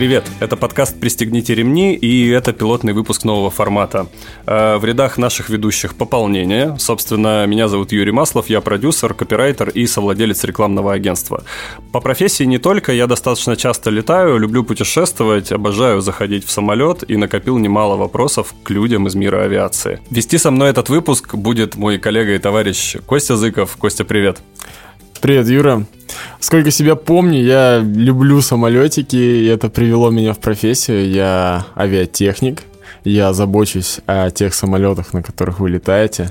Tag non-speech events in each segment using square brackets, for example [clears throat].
Привет, это подкаст «Пристегните ремни» и это пилотный выпуск нового формата. Э, в рядах наших ведущих пополнение. Собственно, меня зовут Юрий Маслов, я продюсер, копирайтер и совладелец рекламного агентства. По профессии не только, я достаточно часто летаю, люблю путешествовать, обожаю заходить в самолет и накопил немало вопросов к людям из мира авиации. Вести со мной этот выпуск будет мой коллега и товарищ Костя Зыков. Костя, привет. Привет, Юра. Сколько себя помню, я люблю самолетики, и это привело меня в профессию. Я авиатехник, я забочусь о тех самолетах, на которых вы летаете.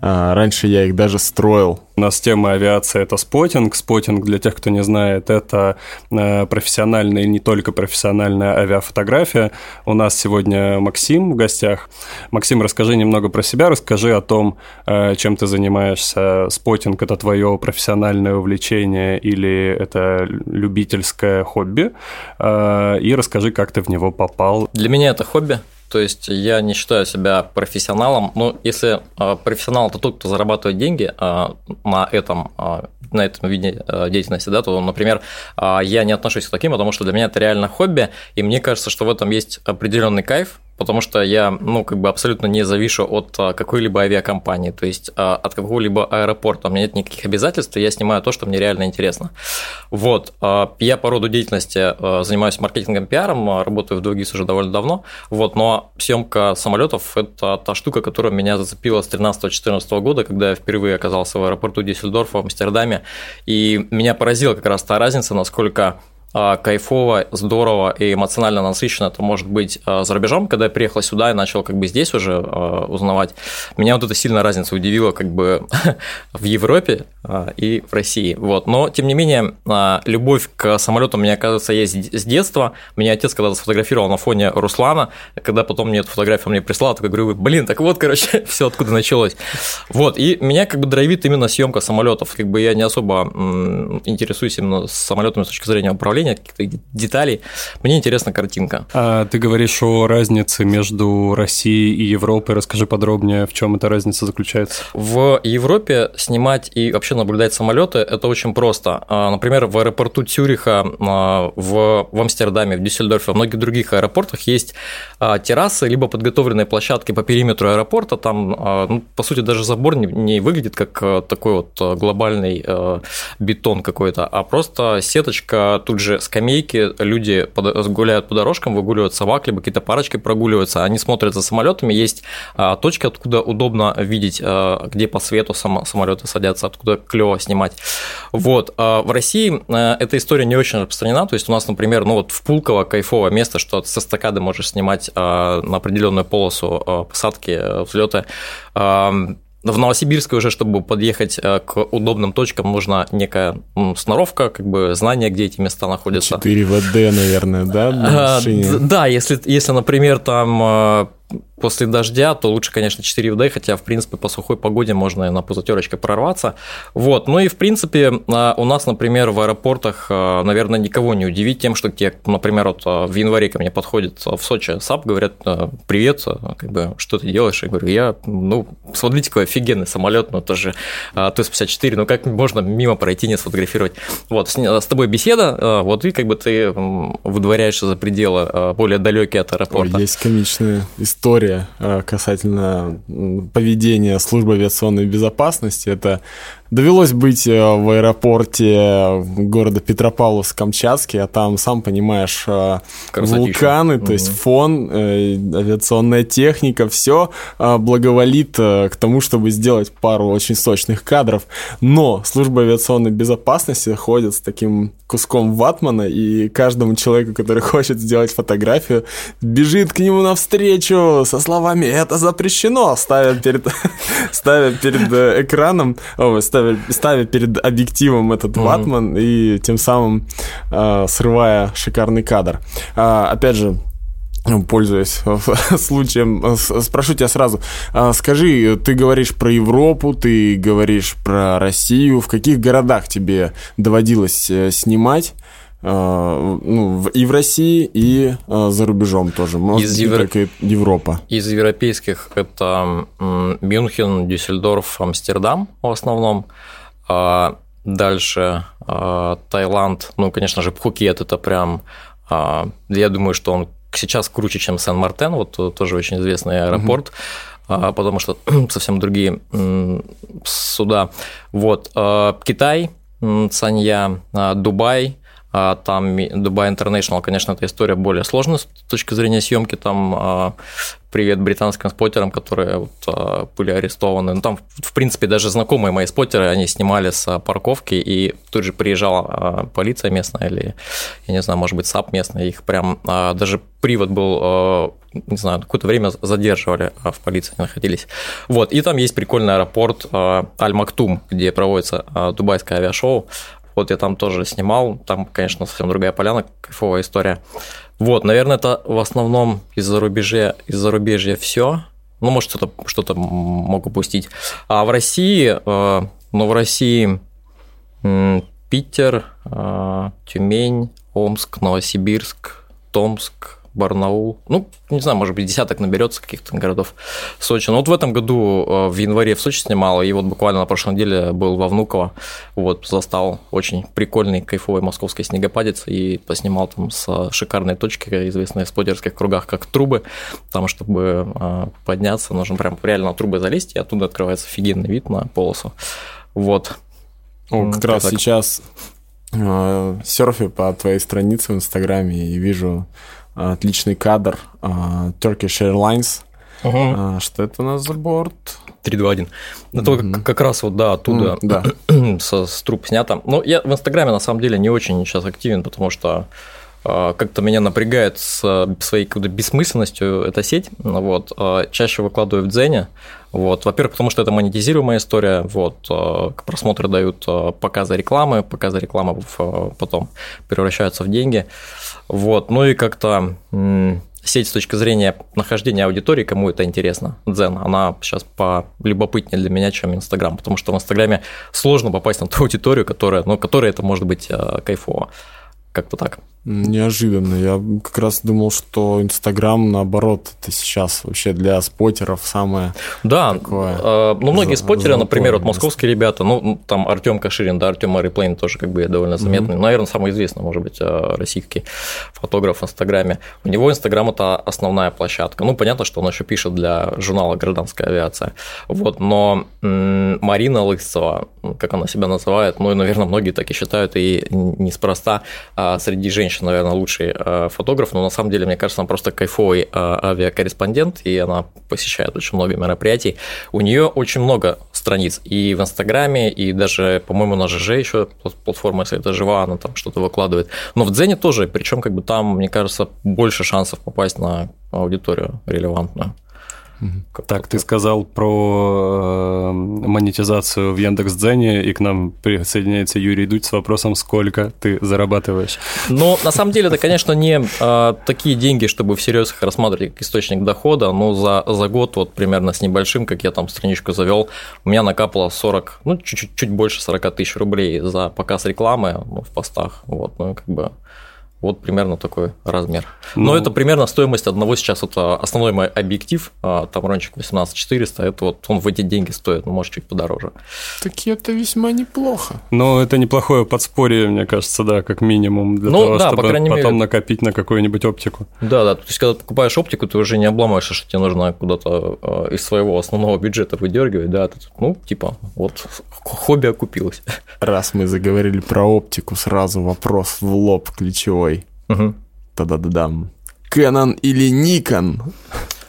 А, раньше я их даже строил. У нас тема авиации – это спотинг. Спотинг, для тех, кто не знает, это э, профессиональная и не только профессиональная авиафотография. У нас сегодня Максим в гостях. Максим, расскажи немного про себя, расскажи о том, э, чем ты занимаешься. Спотинг – это твое профессиональное увлечение или это любительское хобби? Э, и расскажи, как ты в него попал. Для меня это хобби. То есть я не считаю себя профессионалом. Ну, если э, профессионал это тот, кто зарабатывает деньги э, на этом э, на этом виде деятельности, да, то, например, я не отношусь к таким, потому что для меня это реально хобби, и мне кажется, что в этом есть определенный кайф, потому что я, ну, как бы абсолютно не завишу от а, какой-либо авиакомпании, то есть а, от какого-либо аэропорта. У меня нет никаких обязательств, я снимаю то, что мне реально интересно. Вот. А, я по роду деятельности занимаюсь маркетингом, пиаром, работаю в Дугис уже довольно давно, вот, но съемка самолетов – это та штука, которая меня зацепила с 13-14 года, когда я впервые оказался в аэропорту Диссельдорфа в Амстердаме, и меня поразила как раз та разница, насколько кайфово, здорово и эмоционально насыщенно это может быть а, за рубежом. Когда я приехал сюда и начал как бы здесь уже а, узнавать, меня вот эта сильная разница удивила как бы [laughs] в Европе и в России. Вот. Но, тем не менее, любовь к самолетам, мне кажется, есть с детства. Меня отец когда-то сфотографировал на фоне Руслана, когда потом мне эту фотографию мне прислал, так я говорю, блин, так вот, короче, [laughs] все откуда началось. Вот, и меня как бы драйвит именно съемка самолетов. Как бы я не особо интересуюсь именно самолетами с точки зрения управления, управления, каких-то деталей. Мне интересна картинка. А ты говоришь о разнице между Россией и Европой. Расскажи подробнее, в чем эта разница заключается. В Европе снимать и вообще наблюдать самолеты это очень просто. А, например, в аэропорту Цюриха, а, в, в Амстердаме, в Дюссельдорфе, в многих других аэропортах есть а, террасы, либо подготовленные площадки по периметру аэропорта. Там, ну, по сути, даже забор не, не выглядит как такой вот глобальный бетон какой-то, а просто сеточка тут же же скамейки, люди гуляют по дорожкам, выгуливают собак, либо какие-то парочки прогуливаются, они смотрят за самолетами, есть а, точки, откуда удобно видеть, а, где по свету самолеты садятся, откуда клево снимать. Вот. А в России эта история не очень распространена, то есть у нас, например, ну вот в Пулково кайфовое место, что со стакады можешь снимать на определенную полосу посадки, взлеты в Новосибирске уже, чтобы подъехать э, к удобным точкам, нужна некая сноровка, как бы знание, где эти места находятся. 4 ВД, наверное, да? А, да, если, если, например, там э, после дождя, то лучше, конечно, 4WD, хотя, в принципе, по сухой погоде можно на пузотёрочкой прорваться. Вот. Ну и, в принципе, а, у нас, например, в аэропортах, а, наверное, никого не удивить тем, что те, например, вот а, в январе ко мне подходит в Сочи САБ, говорят, привет, как бы, что ты делаешь? Я говорю, я, ну, смотрите, какой офигенный самолет, ну, это же Ту-154, ну, как можно мимо пройти, не сфотографировать? Вот, с тобой беседа, вот, и как бы ты выдворяешься за пределы более далекие от аэропорта. Ой, есть комичная история э, касательно поведения службы авиационной безопасности. Это Довелось быть э, в аэропорте города Петропавловск-Камчатский, а там, сам понимаешь, э, Красотища. вулканы, то угу. есть фон, э, авиационная техника, все благоволит к тому, чтобы сделать пару очень сочных кадров. Но служба авиационной безопасности ходит с таким куском ватмана, и каждому человеку, который [laughs] хочет сделать фотографию, бежит к нему навстречу со словами «это запрещено», ставя перед, [laughs] ставя перед экраном, о, ставя ставя, перед объективом этот mm-hmm. ватман и тем самым э, срывая шикарный кадр. А, опять же, пользуясь [laughs] случаем, спрошу тебя сразу, а, скажи, ты говоришь про Европу, ты говоришь про Россию, в каких городах тебе доводилось э, снимать? Uh, ну, и в России, и uh, за рубежом тоже. Может из Евро... и Европа. Из европейских это Мюнхен, Дюссельдорф, Амстердам в основном. Uh, дальше Таиланд, ну, конечно же, Пхукет это прям Я думаю, что он сейчас круче, чем Сан-Мартен, вот тоже очень известный аэропорт. Mm-hmm. потому что [clears throat] совсем другие суда. Вот. Китай, Санья, Дубай, а, там Dubai International, конечно, эта история более сложная с точки зрения съемки. Там а, привет британским споттерам, которые вот, а, были арестованы. Ну, там, в принципе, даже знакомые мои споттеры, они снимали с парковки, и тут же приезжала полиция местная или, я не знаю, может быть, САБ местный, их прям даже привод был, не знаю, какое-то время задерживали в полиции, они находились. Вот, и там есть прикольный аэропорт Аль-Мактум, где проводится дубайское авиашоу. Вот я там тоже снимал, там, конечно, совсем другая поляна, кайфовая история. Вот, наверное, это в основном из зарубежья, из зарубежья все. Ну, может, что-то что мог упустить. А в России, э, ну, в России Питер, э, Тюмень, Омск, Новосибирск, Томск, Барнаул. Ну, не знаю, может быть, десяток наберется каких-то городов Сочи. Но вот в этом году э, в январе в Сочи снимал, и вот буквально на прошлой неделе был во Внуково. Вот, застал очень прикольный, кайфовый московский снегопадец и поснимал там с шикарной точки, известной в спотерских кругах, как трубы. Там, чтобы э, подняться, нужно прям реально на трубы залезть, и оттуда открывается офигенный вид на полосу. Вот. О, как раз так. сейчас э, серфю по твоей странице в Инстаграме и вижу отличный кадр а, Turkish Airlines. Угу. Что это у нас за борт? 321. Это mm-hmm. как раз вот, да, оттуда mm, да. [clears throat] со, с труб снято. Но я в Инстаграме на самом деле не очень сейчас активен, потому что а, как-то меня напрягает с своей какой-то бессмысленностью эта сеть. Вот. Чаще выкладываю в Дзене. Вот. Во-первых, потому что это монетизируемая история. Вот. Просмотры дают показы рекламы, показы рекламы потом превращаются в деньги. Вот, ну и как-то сеть с точки зрения нахождения аудитории, кому это интересно, Дзен, она сейчас по любопытнее для меня, чем Инстаграм, потому что в Инстаграме сложно попасть на ту аудиторию, которая, ну, которая это может быть кайфово. Как-то так. Неожиданно. Я как раз думал, что Инстаграм, наоборот, это сейчас вообще для спотеров самое Да, такое э, ну, многие спотеры, например, вот московские ребята, ну, там Артем Каширин, да, Артем Ариплейн тоже как бы довольно заметный, mm-hmm. наверное, самый известный, может быть, э, российский фотограф в Инстаграме. У него Инстаграм – это основная площадка. Ну, понятно, что он еще пишет для журнала «Гражданская авиация». Вот, но Марина Лысцева, как она себя называет, ну, и, наверное, многие так и считают, и неспроста а среди женщин женщина, наверное, лучший э, фотограф, но на самом деле, мне кажется, она просто кайфовый э, авиакорреспондент, и она посещает очень много мероприятий. У нее очень много страниц и в Инстаграме, и даже, по-моему, на ЖЖ еще платформа, если это жива, она там что-то выкладывает. Но в Дзене тоже, причем как бы там, мне кажется, больше шансов попасть на аудиторию релевантную. Так, ты сказал про э, монетизацию в Яндекс.Дзене, и к нам присоединяется Юрий Дудь с вопросом, сколько ты зарабатываешь. Ну, на самом деле, это, конечно, не э, такие деньги, чтобы всерьез их рассматривать как источник дохода, но за, за год, вот примерно с небольшим, как я там страничку завел, у меня накапало 40, ну, чуть-чуть чуть больше 40 тысяч рублей за показ рекламы ну, в постах, вот, ну, как бы вот примерно такой размер. Ну, Но это примерно стоимость одного сейчас, это основной мой объектив, а, там рончик 18400, это вот он в эти деньги стоит, ну, может, чуть подороже. Так это весьма неплохо. Ну, это неплохое подспорье, мне кажется, да, как минимум, для ну, того, да, чтобы по потом мере... накопить на какую-нибудь оптику. Да, да, то есть, когда ты покупаешь оптику, ты уже не обламываешься, что тебе нужно куда-то а, из своего основного бюджета выдергивать, да, ты, ну, типа, вот хобби окупилось. Раз мы заговорили про оптику, сразу вопрос в лоб ключевой Угу. Та-да-да-дам. Canon или Nikon?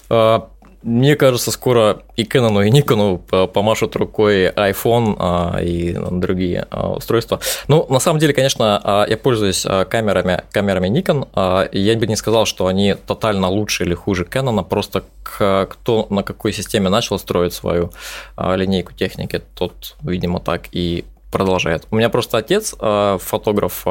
А, мне кажется, скоро и Canon, и Nikon помашут рукой iPhone а, и другие а, устройства. Ну, на самом деле, конечно, я пользуюсь камерами, камерами Nikon. Я бы не сказал, что они тотально лучше или хуже Canon, просто кто на какой системе начал строить свою линейку техники, тот, видимо, так и продолжает. У меня просто отец э, фотограф, э,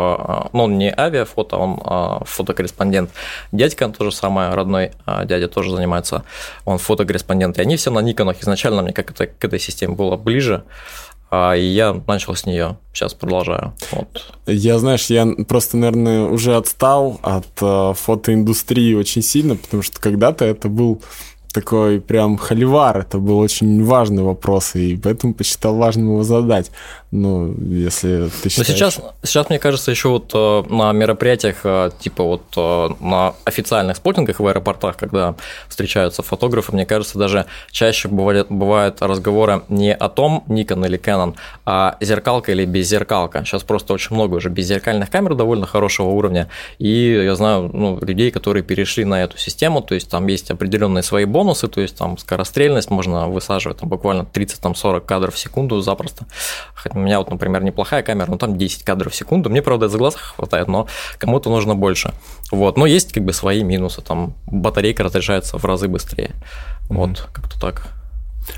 ну, он не авиафото, он э, фотокорреспондент. Дядька тоже самое, родной дядя тоже занимается, он фотокорреспондент. И они все на Никонах. Изначально мне как это к этой системе было ближе. И я начал с нее, сейчас продолжаю. Вот. Я, знаешь, я просто, наверное, уже отстал от фотоиндустрии очень сильно, потому что когда-то это был такой прям холивар. Это был очень важный вопрос, и поэтому посчитал важным его задать. Ну, если ты считаешь... Но сейчас, сейчас, мне кажется, еще вот э, на мероприятиях, э, типа вот э, на официальных спотингах в аэропортах, когда встречаются фотографы, мне кажется, даже чаще бывает, бывают разговоры не о том, Nikon или Canon, а зеркалка или беззеркалка. Сейчас просто очень много уже беззеркальных камер довольно хорошего уровня, и я знаю ну, людей, которые перешли на эту систему, то есть там есть определенные свои бонусы, то есть там скорострельность, можно высаживать там буквально 30-40 кадров в секунду запросто. Хотя у меня вот, например, неплохая камера, но там 10 кадров в секунду. Мне, правда, за глаз хватает, но кому-то нужно больше. Вот. Но есть как бы свои минусы. Там батарейка разряжается в разы быстрее. Mm-hmm. Вот, как-то так.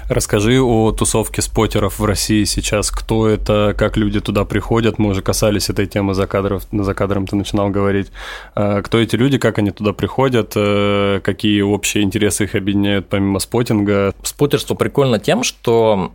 Расскажи о тусовке спотеров в России сейчас. Кто это, как люди туда приходят? Мы уже касались этой темы за, кадров, за кадром, ты начинал говорить. А, кто эти люди, как они туда приходят, э, какие общие интересы их объединяют помимо спотинга? Спотерство прикольно тем, что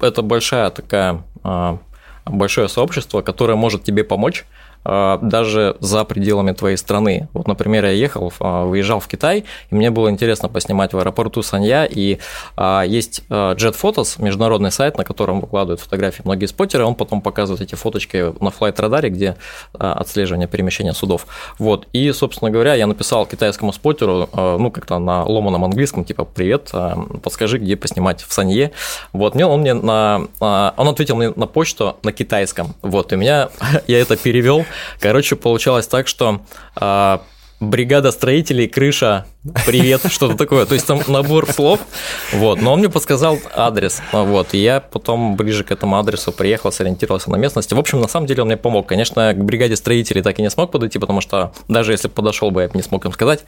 это большая такая а, большое сообщество, которое может тебе помочь даже за пределами твоей страны. Вот, например, я ехал, а, выезжал в Китай, и мне было интересно поснимать в аэропорту Санья, и а, есть Jet Photos, международный сайт, на котором выкладывают фотографии многие спотеры, он потом показывает эти фоточки на флайт-радаре, где отслеживание перемещения судов. Вот, и, собственно говоря, я написал китайскому спотеру, ну, как-то на ломаном английском, типа, привет, подскажи, где поснимать в Санье. Вот, мне он мне на... Он ответил мне на почту на китайском, вот, и меня, [laughs] я это перевел, Короче, получалось так, что а, бригада строителей, крыша, привет, [laughs] что-то такое. То есть там набор слов, вот. Но он мне подсказал адрес, вот. И я потом ближе к этому адресу приехал, сориентировался на местности. В общем, на самом деле он мне помог. Конечно, к бригаде строителей так и не смог подойти, потому что даже если подошел бы, я бы не смог им сказать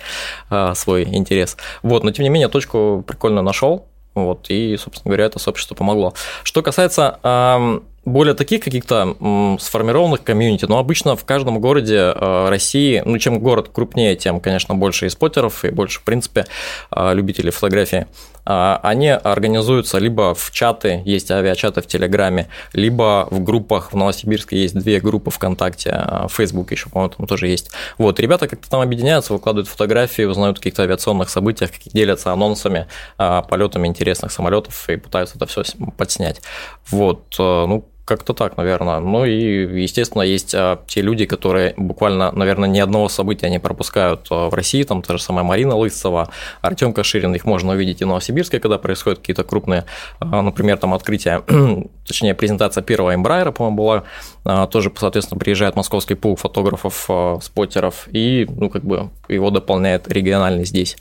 а, свой интерес. Вот, но тем не менее точку прикольно нашел, вот, и, собственно говоря, это сообщество помогло. Что касается более таких каких-то сформированных комьюнити, но обычно в каждом городе э, России, ну, чем город крупнее, тем, конечно, больше и спотеров, и больше, в принципе, э, любителей фотографии. А, они организуются либо в чаты, есть авиачаты в Телеграме, либо в группах. В Новосибирске есть две группы ВКонтакте, в Facebook еще, по-моему, там тоже есть. Вот, ребята как-то там объединяются, выкладывают фотографии, узнают о каких-то авиационных событиях, делятся анонсами, полетами интересных самолетов и пытаются это все подснять. Вот, э, ну, как-то так, наверное. Ну и, естественно, есть а, те люди, которые буквально, наверное, ни одного события не пропускают а, в России. Там та же самая Марина Лысцева, Артем Каширин. Их можно увидеть и в Новосибирске, когда происходят какие-то крупные, а, например, там открытие, [clears throat] точнее, презентация первого Эмбрайера, по-моему, была. А, тоже, соответственно, приезжает московский пул фотографов, а, споттеров, и, ну, как бы его дополняет региональный здесь.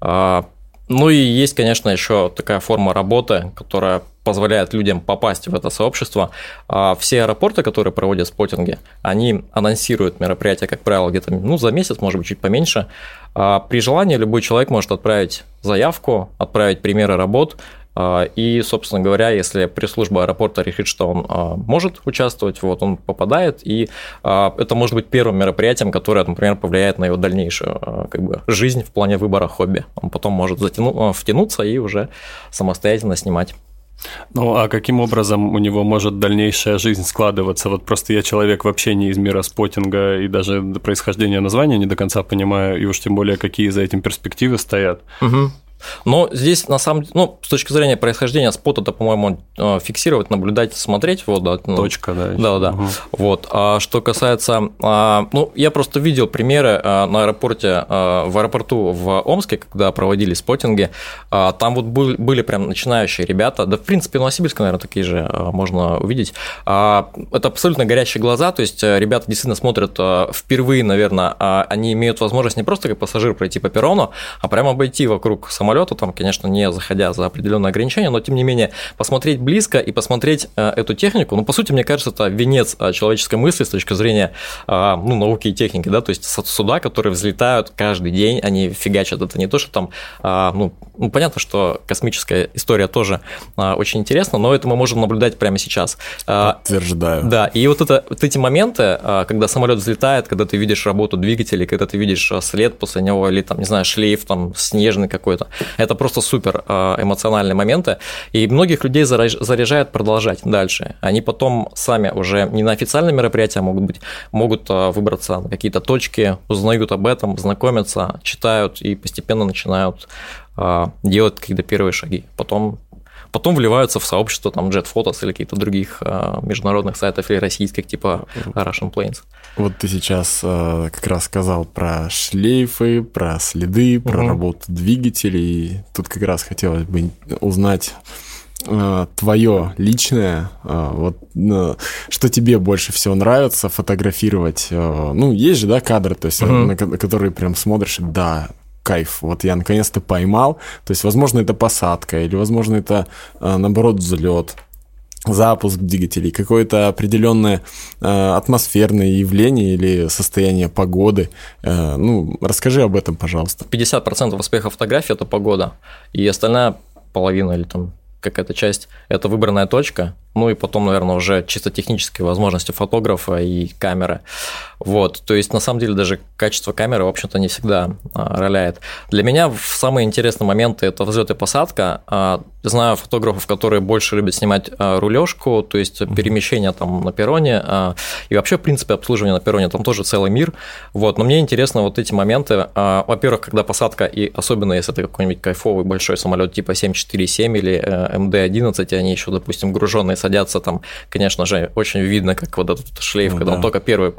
А, ну и есть, конечно, еще такая форма работы, которая позволяет людям попасть в это сообщество. А все аэропорты, которые проводят спотинги, они анонсируют мероприятия, как правило, где-то ну, за месяц, может быть, чуть поменьше. А при желании любой человек может отправить заявку, отправить примеры работ, а, и, собственно говоря, если пресс-служба аэропорта решит, что он а, может участвовать, вот он попадает, и а, это может быть первым мероприятием, которое, например, повлияет на его дальнейшую как бы, жизнь в плане выбора хобби. Он потом может затяну, втянуться и уже самостоятельно снимать. Ну, а каким образом у него может дальнейшая жизнь складываться? Вот просто я человек вообще не из мира спотинга и даже происхождения названия не до конца понимаю, и уж тем более, какие за этим перспективы стоят. Угу. Но здесь, на самом деле, ну, с точки зрения происхождения спота, это, по-моему, э, фиксировать, наблюдать, смотреть. Вот, да, ну, Точка, да. Да, да. Угу. Вот. А что касается, а, ну, я просто видел примеры а, на аэропорте, а, в аэропорту в Омске, когда проводили спотинги, там вот были прям начинающие ребята, да, в принципе, в Новосибирске, наверное, такие же можно увидеть. Это абсолютно горящие глаза, то есть э, ребята действительно смотрят впервые, наверное, они имеют возможность не просто как пассажир пройти по перрону, а прямо обойти вокруг самолета самолету, там, конечно, не заходя за определенные ограничения, но тем не менее посмотреть близко и посмотреть э, эту технику, ну, по сути, мне кажется, это венец э, человеческой мысли с точки зрения э, ну, науки и техники, да, то есть суда, которые взлетают каждый день, они фигачат, это не то, что там, ну, ну понятно, что космическая история тоже очень интересна, но это мы можем наблюдать прямо сейчас. Подтверждаю. Да, и вот, это, вот эти моменты, когда самолет взлетает, когда ты видишь работу двигателей, когда ты видишь след после него или там, не знаю, шлейф там снежный какой-то, это просто супер а, эмоциональные моменты, и многих людей заряжает продолжать дальше. Они потом сами уже не на официальные мероприятия могут быть, могут а, выбраться на какие-то точки, узнают об этом, знакомятся, читают и постепенно начинают а, делают какие-то первые шаги. Потом потом вливаются в сообщество там Jet Photos или каких-то других а, международных сайтов или российских типа Russian Planes. Вот ты сейчас э, как раз сказал про шлейфы, про следы, про угу. работу двигателей. Тут как раз хотелось бы узнать э, твое личное, э, вот э, что тебе больше всего нравится фотографировать. Э, ну, есть же, да, кадры, то есть, на, на которые прям смотришь, да, кайф. Вот я наконец-то поймал. То есть, возможно, это посадка, или, возможно, это, э, наоборот, взлет запуск двигателей, какое-то определенное э, атмосферное явление или состояние погоды. Э, ну, расскажи об этом, пожалуйста. 50% успеха фотографии – это погода, и остальная половина или там какая-то часть – это выбранная точка, ну и потом, наверное, уже чисто технические возможности фотографа и камеры. Вот, то есть, на самом деле, даже качество камеры, в общем-то, не всегда а, роляет. Для меня самые интересные моменты – это взлет и посадка. А, знаю фотографов, которые больше любят снимать а, рулежку, то есть перемещение там на перроне, и вообще, в принципе, обслуживание на перроне, там тоже целый мир. Вот, но мне интересно вот эти моменты. Во-первых, когда посадка, и особенно если это какой-нибудь кайфовый большой самолет типа 747 или МД-11, и они еще, допустим, груженные садятся, там, конечно же, очень видно, как вот этот шлейф, ну, когда да. он только первый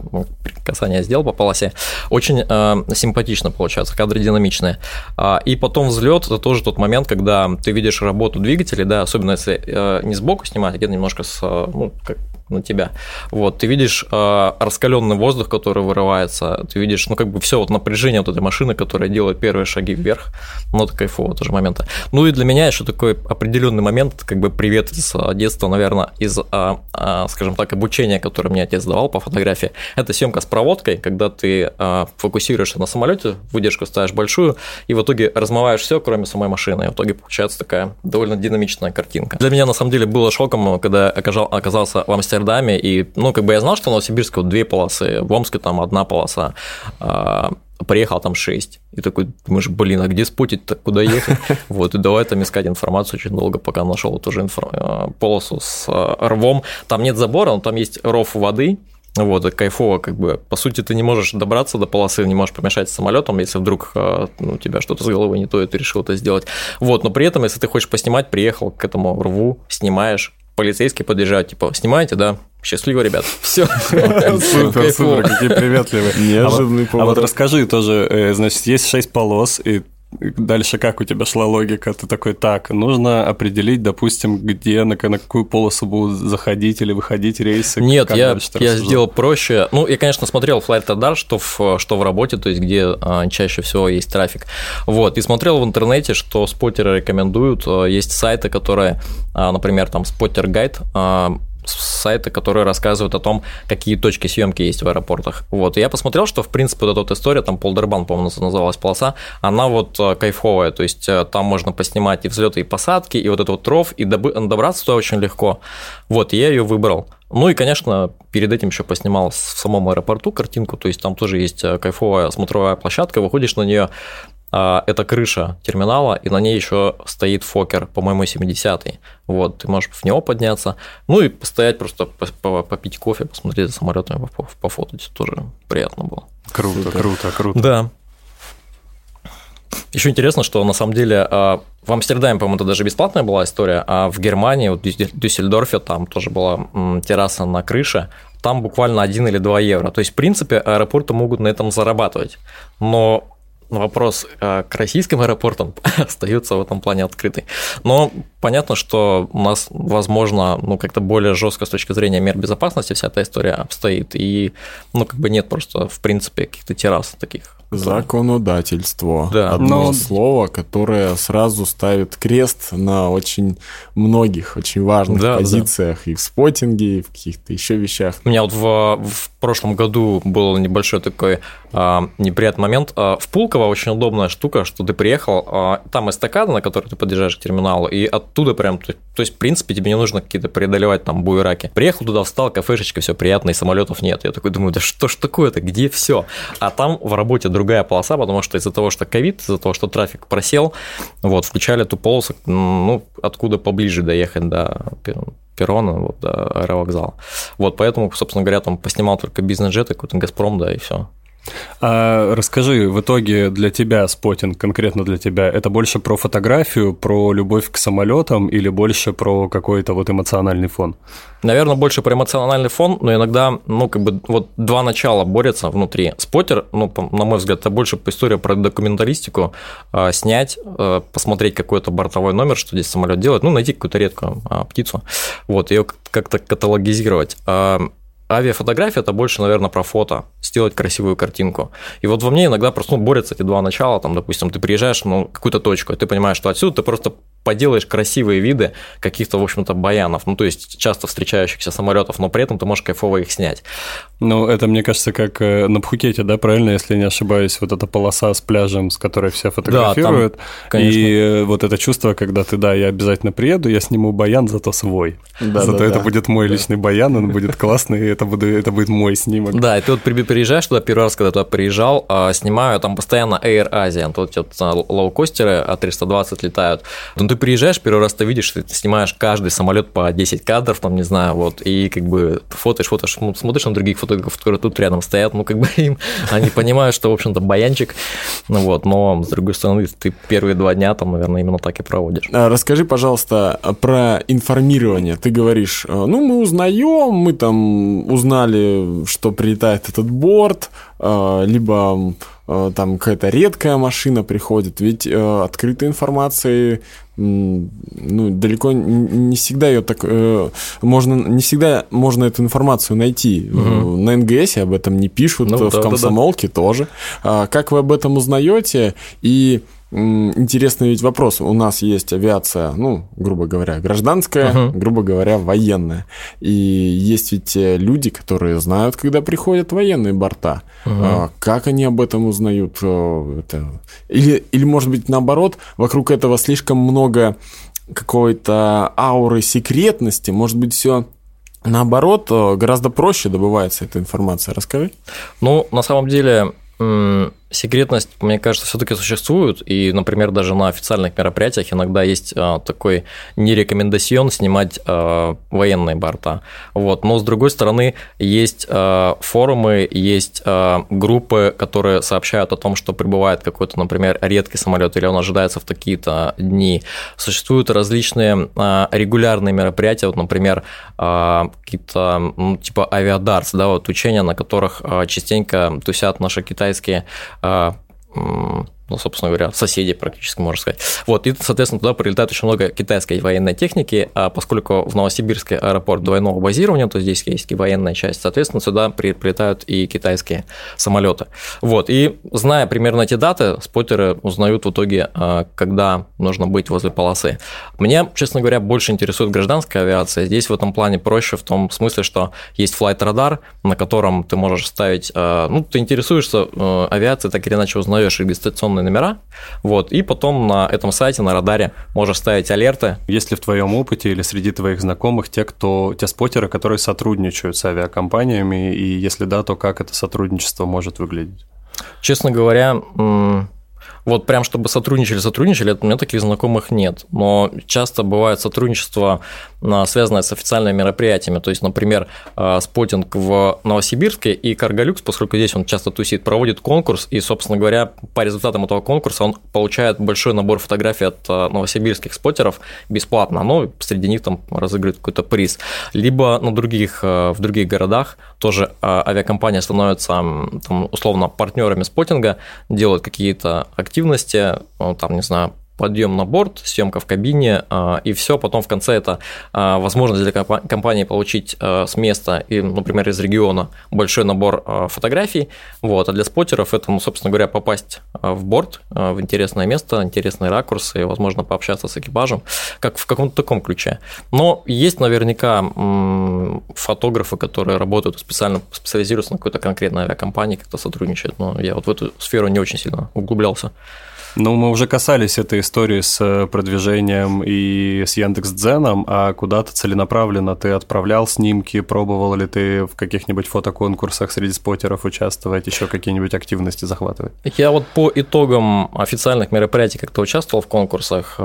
касание сделал по полосе. Очень э, симпатично получается, кадры динамичные. А, и потом взлет это тоже тот момент, когда ты видишь работу двигателя, да, особенно если э, не сбоку снимать, а где-то немножко с, э, ну, как на тебя. Вот, ты видишь э, раскаленный воздух, который вырывается, ты видишь, ну, как бы все вот напряжение вот этой машины, которая делает первые шаги вверх, ну, это кайфово тоже момента. Ну, и для меня еще такой определенный момент, как бы привет из э, детства, наверное, из, э, э, скажем так, обучения, которое мне отец давал по фотографии, это съемка с проводкой, когда ты э, фокусируешься на самолете, выдержку ставишь большую, и в итоге размываешь все, кроме самой машины, и в итоге получается такая довольно динамичная картинка. Для меня, на самом деле, было шоком, когда оказался в Амстердаме Амстердаме, и, ну, как бы я знал, что в Новосибирске вот две полосы, в Омске там одна полоса, а, приехал там шесть. И такой, думаешь, блин, а где спотить-то, куда ехать? [laughs] Вот, и давай там искать информацию очень долго, пока нашел тоже инфор... А, полосу с а, рвом. Там нет забора, но там есть ров воды, вот, кайфово, как бы, по сути, ты не можешь добраться до полосы, не можешь помешать самолетом, если вдруг ну, у тебя что-то с головой не то, и ты решил это сделать. Вот, но при этом, если ты хочешь поснимать, приехал к этому рву, снимаешь, полицейские подъезжают, типа, снимаете, да? Счастливо, ребят. [laughs] Все. Супер, супер, какие приветливые. Неожиданный повод. А вот расскажи тоже, э, значит, есть шесть полос, и дальше как у тебя шла логика? Ты такой, так, нужно определить, допустим, где, на, на какую полосу будут заходить или выходить рейсы? Нет, я, я сделал проще. Ну, я, конечно, смотрел Flight Radar, что в, что в работе, то есть где а, чаще всего есть трафик. Вот, и смотрел в интернете, что споттеры рекомендуют. А, есть сайты, которые, а, например, там Spotter Guide, а, сайты, которые рассказывают о том, какие точки съемки есть в аэропортах. Вот, и я посмотрел, что, в принципе, вот эта вот история, там Полдербан, по-моему, называлась полоса, она вот э, кайфовая, то есть э, там можно поснимать и взлеты, и посадки, и вот этот вот ров, и добраться туда очень легко. Вот, я ее выбрал. Ну и, конечно, перед этим еще поснимал в самом аэропорту картинку, то есть там тоже есть э, кайфовая смотровая площадка, выходишь на нее, это крыша терминала, и на ней еще стоит фокер, по-моему, 70-й. Вот, ты можешь в него подняться, ну и постоять просто попить кофе, посмотреть за самолетами, пофотать, тоже приятно было. Круто, Супер. круто, круто. Да. Еще интересно, что на самом деле а, в Амстердаме, по-моему, это даже бесплатная была история, а в Германии, вот в Дюссельдорфе, там тоже была терраса на крыше, там буквально 1 или 2 евро. То есть, в принципе, аэропорты могут на этом зарабатывать. Но вопрос э, к российским аэропортам [laughs] остается в этом плане открытый. Но понятно, что у нас, возможно, ну, как-то более жестко с точки зрения мер безопасности вся эта история обстоит, и, ну, как бы нет просто, в принципе, каких-то террас таких Законодательство. Да. Одно Но... слово, которое сразу ставит крест на очень многих, очень важных да, позициях да. и в спотинге, и в каких-то еще вещах. У меня вот в, в прошлом году был небольшой такой неприятный момент. А, в Пулково очень удобная штука, что ты приехал, а, там эстакада, на которой ты подъезжаешь к терминалу, и оттуда прям, то, есть, в принципе, тебе не нужно какие-то преодолевать там буераки. Приехал туда, встал, кафешечка, все приятно, и самолетов нет. Я такой думаю, да что ж такое-то, где все? А там в работе другая полоса, потому что из-за того, что ковид, из-за того, что трафик просел, вот, включали эту полосу, ну, откуда поближе доехать до перрона, вот, до аэровокзала. Вот, поэтому, собственно говоря, там поснимал только бизнес-джеты, какой-то Газпром, да, и все. А расскажи, в итоге для тебя спотинг, конкретно для тебя, это больше про фотографию, про любовь к самолетам или больше про какой-то вот эмоциональный фон? Наверное, больше про эмоциональный фон, но иногда, ну, как бы, вот два начала борются внутри. Спотер, ну, на мой взгляд, это больше по истории про документалистику, а, снять, а, посмотреть какой-то бортовой номер, что здесь самолет делает, ну, найти какую-то редкую а, птицу, вот, ее как-то каталогизировать авиафотография это больше, наверное, про фото, сделать красивую картинку. И вот во мне иногда просто ну, борются эти два начала, там, допустим, ты приезжаешь ну, какую-то точку, и ты понимаешь, что отсюда ты просто поделаешь красивые виды каких-то, в общем-то, баянов, ну, то есть часто встречающихся самолетов, но при этом ты можешь кайфово их снять. Ну, это, мне кажется, как э, на Пхукете, да, правильно, если не ошибаюсь, вот эта полоса с пляжем, с которой все фотографируют. Да, там, конечно. И э, вот это чувство, когда ты, да, я обязательно приеду, я сниму баян, зато свой. Да, зато да, это да. будет мой да. личный баян, он будет классный, и это, буду, это будет мой снимок. Да, и ты вот приезжаешь туда, первый раз, когда туда приезжал, а, снимаю там постоянно Air Asia, тут вот а, лоукостеры А320 летают. Ты приезжаешь, первый раз ты видишь, ты снимаешь каждый самолет по 10 кадров, там, не знаю, вот, и как бы фотоешь, фотоешь, ну, смотришь на других фотографов, которые тут рядом стоят, ну, как бы им, они понимают, что, в общем-то, баянчик, ну, вот, но, с другой стороны, ты первые два дня там, наверное, именно так и проводишь. А, расскажи, пожалуйста, про информирование. Ты говоришь, «Э, ну, мы узнаем, мы там узнали, что прилетает этот борт, либо там какая-то редкая машина приходит, ведь открытой информации ну, далеко не всегда ее так э, можно не всегда можно эту информацию найти угу. на НГС об этом не пишут ну, в да, комсомолке да, да. тоже а, как вы об этом узнаете и интересный ведь вопрос. У нас есть авиация, ну, грубо говоря, гражданская, uh-huh. грубо говоря, военная. И есть ведь э, люди, которые знают, когда приходят военные борта. Uh-huh. Как они об этом узнают? Э, это... Или, или, может быть, наоборот, вокруг этого слишком много какой-то ауры секретности. Может быть, все наоборот, э, гораздо проще добывается эта информация. Расскажи. Ну, на самом деле, секретность, мне кажется, все-таки существует. И, например, даже на официальных мероприятиях иногда есть а, такой нерекомендацион снимать а, военные борта. Вот. Но с другой стороны, есть а, форумы, есть а, группы, которые сообщают о том, что прибывает какой-то, например, редкий самолет или он ожидается в такие-то дни. Существуют различные а, регулярные мероприятия, вот, например, а, какие-то ну, типа авиадарс, да, вот учения, на которых а, частенько тусят наши китайские а, ну, собственно говоря, соседи практически, можно сказать. Вот, и, соответственно, туда прилетает очень много китайской военной техники, а поскольку в Новосибирске аэропорт двойного базирования, то здесь есть и военная часть, соответственно, сюда прилетают и китайские самолеты. Вот, и зная примерно эти даты, споттеры узнают в итоге, а, когда нужно быть возле полосы. Мне, честно говоря, больше интересует гражданская авиация. Здесь в этом плане проще в том смысле, что есть флайт-радар, на котором ты можешь ставить, а, ну, ты интересуешься а, авиацией, так или иначе узнаешь регистрационные телефонные номера, вот, и потом на этом сайте, на радаре можешь ставить алерты. Есть ли в твоем опыте или среди твоих знакомых те, кто, те спотеры, которые сотрудничают с авиакомпаниями, и если да, то как это сотрудничество может выглядеть? Честно говоря, вот прям чтобы сотрудничали, сотрудничали, у меня таких знакомых нет. Но часто бывает сотрудничество, связанное с официальными мероприятиями. То есть, например, а, спотинг в Новосибирске и Каргалюкс, поскольку здесь он часто тусит, проводит конкурс, и, собственно говоря, по результатам этого конкурса он получает большой набор фотографий от а, новосибирских спотеров бесплатно, но среди них там разыгрывает какой-то приз. Либо на других, в других городах тоже авиакомпания становится там, условно партнерами спотинга, делают какие-то активности, ну, там, не знаю, подъем на борт, съемка в кабине, а, и все. Потом в конце это а, возможность для компании получить а, с места, и, например, из региона большой набор фотографий. Вот. А для споттеров это, ну, собственно говоря, попасть в борт, в интересное место, интересные ракурсы, и, возможно, пообщаться с экипажем, как в каком-то таком ключе. Но есть наверняка фотографы, которые работают специально, специализируются на какой-то конкретной авиакомпании, как-то сотрудничают, но я вот в эту сферу не очень сильно углублялся. Ну, мы уже касались этой истории с э, продвижением и с Яндекс.Дзеном, а куда-то целенаправленно ты отправлял снимки, пробовал ли ты в каких-нибудь фотоконкурсах среди спотеров участвовать, еще какие-нибудь активности захватывать? Я вот по итогам официальных мероприятий как-то участвовал в конкурсах, э,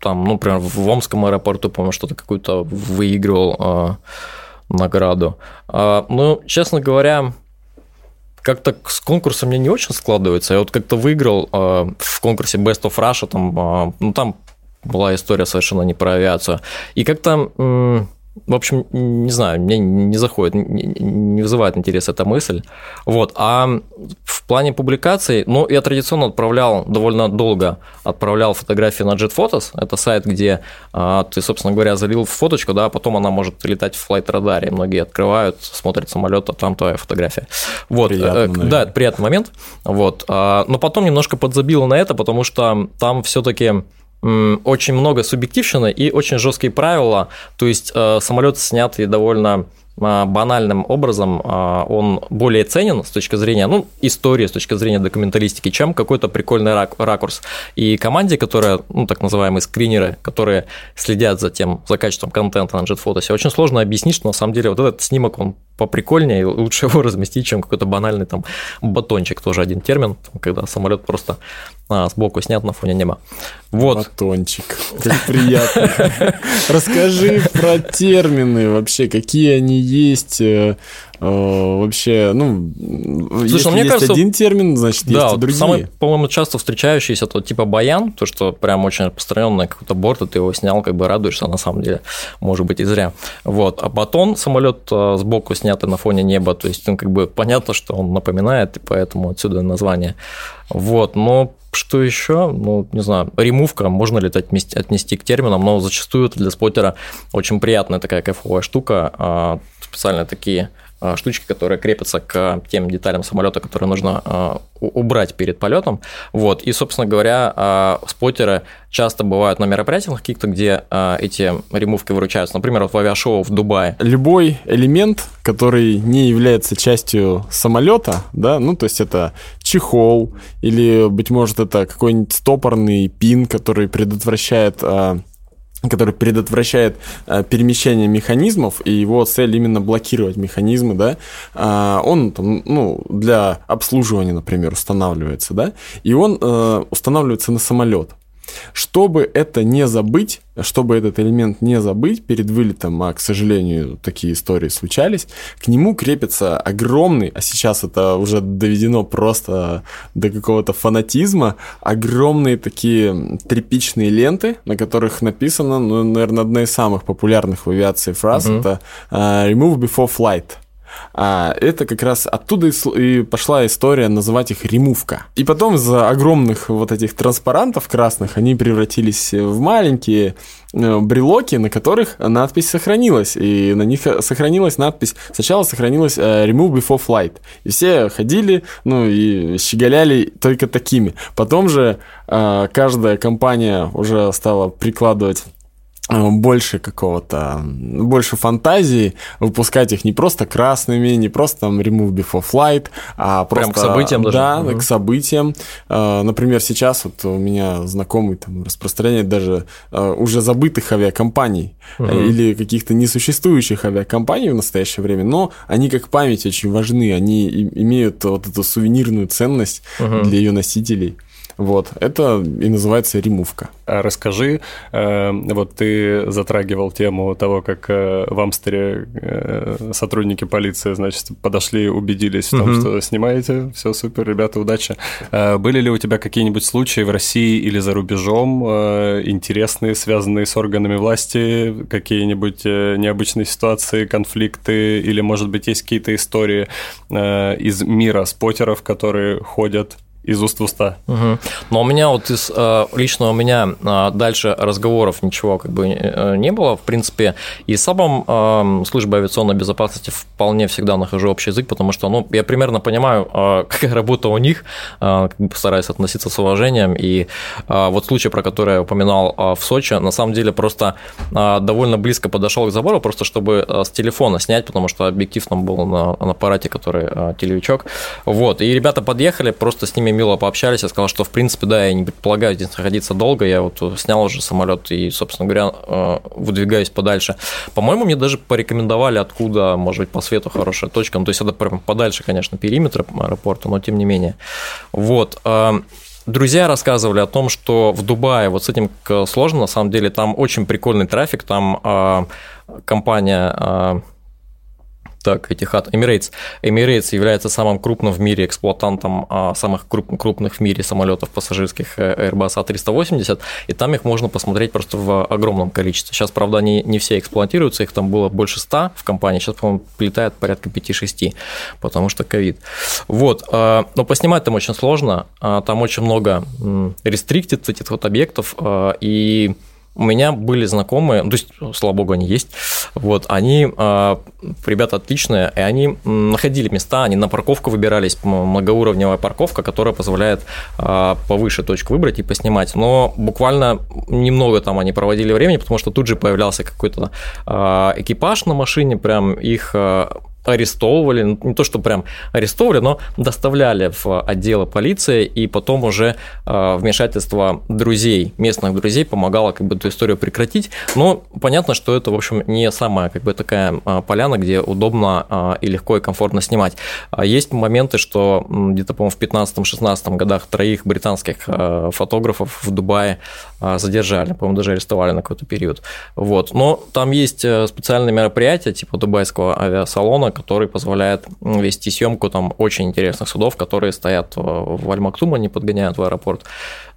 там, ну, например, в Омском аэропорту, помню, что-то какую-то выигрывал э, награду. Ну, честно говоря, как-то с конкурсом мне не очень складывается. Я вот как-то выиграл э, в конкурсе Best of Russia, там, э, ну, там была история совершенно не про авиацию. И как-то в общем, не знаю, мне не заходит, не вызывает интерес эта мысль. Вот. А в плане публикаций, ну, я традиционно отправлял довольно долго, отправлял фотографии на Jet Photos. Это сайт, где а, ты, собственно говоря, залил фоточку, да, а потом она может летать в флайт радаре. Многие открывают, смотрят самолет, а там твоя фотография. Вот. Приятно, да, это приятный момент. Вот. А, но потом немножко подзабил на это, потому что там все-таки очень много субъективщины и очень жесткие правила. То есть э, самолет снятый довольно а, банальным образом а, он более ценен с точки зрения ну, истории, с точки зрения документалистики, чем какой-то прикольный ракурс. И команде, которая, ну, так называемые скринеры, которые следят за тем, за качеством контента на JetPhotos, очень сложно объяснить, что на самом деле вот этот снимок, он поприкольнее, и лучше его [laughs] разместить, чем какой-то банальный там батончик, тоже один термин, когда самолет просто а, сбоку снят на фоне неба. Вот. Батончик. Как приятно. Расскажи про термины вообще, какие они есть, э, вообще, ну, Слушай, если ну, мне есть кажется, один термин, значит, да, есть и другие. Самый, по-моему, часто встречающийся, то типа баян, то, что прям очень распространенный какой-то борт, и ты его снял, как бы радуешься, на самом деле, может быть, и зря. Вот. А батон, самолет э, сбоку снятый на фоне неба, то есть, он как бы понятно, что он напоминает, и поэтому отсюда название. Вот, но что еще? Ну, не знаю, ремувка, можно ли это отнести, отнести к терминам, но зачастую это для споттера очень приятная такая кайфовая штука, а, специально такие штучки, которые крепятся к тем деталям самолета, которые нужно а, убрать перед полетом. Вот. И, собственно говоря, а, споттеры часто бывают на мероприятиях каких-то, где эти ремувки выручаются. Например, вот в авиашоу в Дубае. Любой элемент, который не является частью самолета, да, ну, то есть это чехол или, быть может, это какой-нибудь стопорный пин, который предотвращает который предотвращает э, перемещение механизмов, и его цель именно блокировать механизмы, да, э, он там, ну, для обслуживания, например, устанавливается, да, и он э, устанавливается на самолет. Чтобы это не забыть, чтобы этот элемент не забыть перед вылетом, а, к сожалению, такие истории случались, к нему крепится огромный, а сейчас это уже доведено просто до какого-то фанатизма, огромные такие тряпичные ленты, на которых написано, ну, наверное, одна из самых популярных в авиации фраз, mm-hmm. это uh, «remove before flight». А это как раз оттуда и пошла история называть их ремувка. И потом из-за огромных вот этих транспарантов красных они превратились в маленькие э, брелоки, на которых надпись сохранилась. И на них сохранилась надпись... Сначала сохранилась э, Remove Before Flight. И все ходили, ну и щеголяли только такими. Потом же э, каждая компания уже стала прикладывать Э, больше какого-то, больше фантазии, выпускать их не просто красными, не просто там remove before flight, а просто... Прям к событиям даже? Да, угу. к событиям. Э, например, сейчас вот у меня знакомый там распространяет даже э, уже забытых авиакомпаний угу. или каких-то несуществующих авиакомпаний в настоящее время, но они как память очень важны, они имеют вот эту сувенирную ценность угу. для ее носителей. Вот, это и называется ремувка. А расскажи, э, вот ты затрагивал тему того, как э, в Амстере э, сотрудники полиции, значит, подошли, убедились в том, угу. что снимаете, все супер, ребята, удачи. Были ли у тебя какие-нибудь случаи в России или за рубежом интересные, связанные с органами власти, какие-нибудь необычные ситуации, конфликты, или, может быть, есть какие-то истории из мира спотеров, которые ходят из уст в уста. Угу. Но у меня вот из э, лично у меня э, дальше разговоров ничего как бы э, не было. В принципе, и с самым службой авиационной безопасности вполне всегда нахожу общий язык, потому что ну, я примерно понимаю, [laughs] какая работа у них, стараюсь относиться с уважением. И вот случай, про который я упоминал в Сочи, на самом деле просто довольно близко подошел к забору, просто чтобы с телефона снять, потому что объектив там был на, на аппарате, который телевичок. Вот. И ребята подъехали, просто с ними мило пообщались, я сказал, что, в принципе, да, я не предполагаю здесь находиться долго, я вот снял уже самолет и, собственно говоря, э, выдвигаюсь подальше. По-моему, мне даже порекомендовали, откуда, может быть, по свету хорошая точка, ну, то есть это прям подальше, конечно, периметра аэропорта, но тем не менее. Вот. Э, друзья рассказывали о том, что в Дубае вот с этим сложно, на самом деле, там очень прикольный трафик, там э, компания Так, Etihad Emirates. Emirates является самым крупным в мире эксплуатантом а, самых круп, крупных в мире самолетов пассажирских э, Airbus A380, и там их можно посмотреть просто в огромном количестве. Сейчас, правда, они не все эксплуатируются, их там было больше 100 в компании, сейчас, по-моему, летает порядка 5-6, потому что ковид. Вот, а, но поснимать там очень сложно, а, там очень много рестриктит этих вот объектов, и у меня были знакомые, ну, то есть, слава богу, они есть, вот, они, э, ребята отличные, и они находили места, они на парковку выбирались, многоуровневая парковка, которая позволяет э, повыше точку выбрать и поснимать, но буквально немного там они проводили времени, потому что тут же появлялся какой-то э, экипаж на машине, прям их арестовывали, ну, не то что прям арестовывали, но доставляли в отделы полиции, и потом уже э, вмешательство друзей, местных друзей помогало как бы эту историю прекратить. Но понятно, что это, в общем, не самая как бы такая э, поляна, где удобно э, и легко и комфортно снимать. А есть моменты, что где-то, по-моему, в 15-16 годах троих британских фотографов в Дубае задержали, по-моему, даже арестовали на какой-то период. Вот. Но там есть специальные мероприятия, типа дубайского авиасалона, который позволяет вести съемку там очень интересных судов, которые стоят в Аль-Мактум, они подгоняют в аэропорт.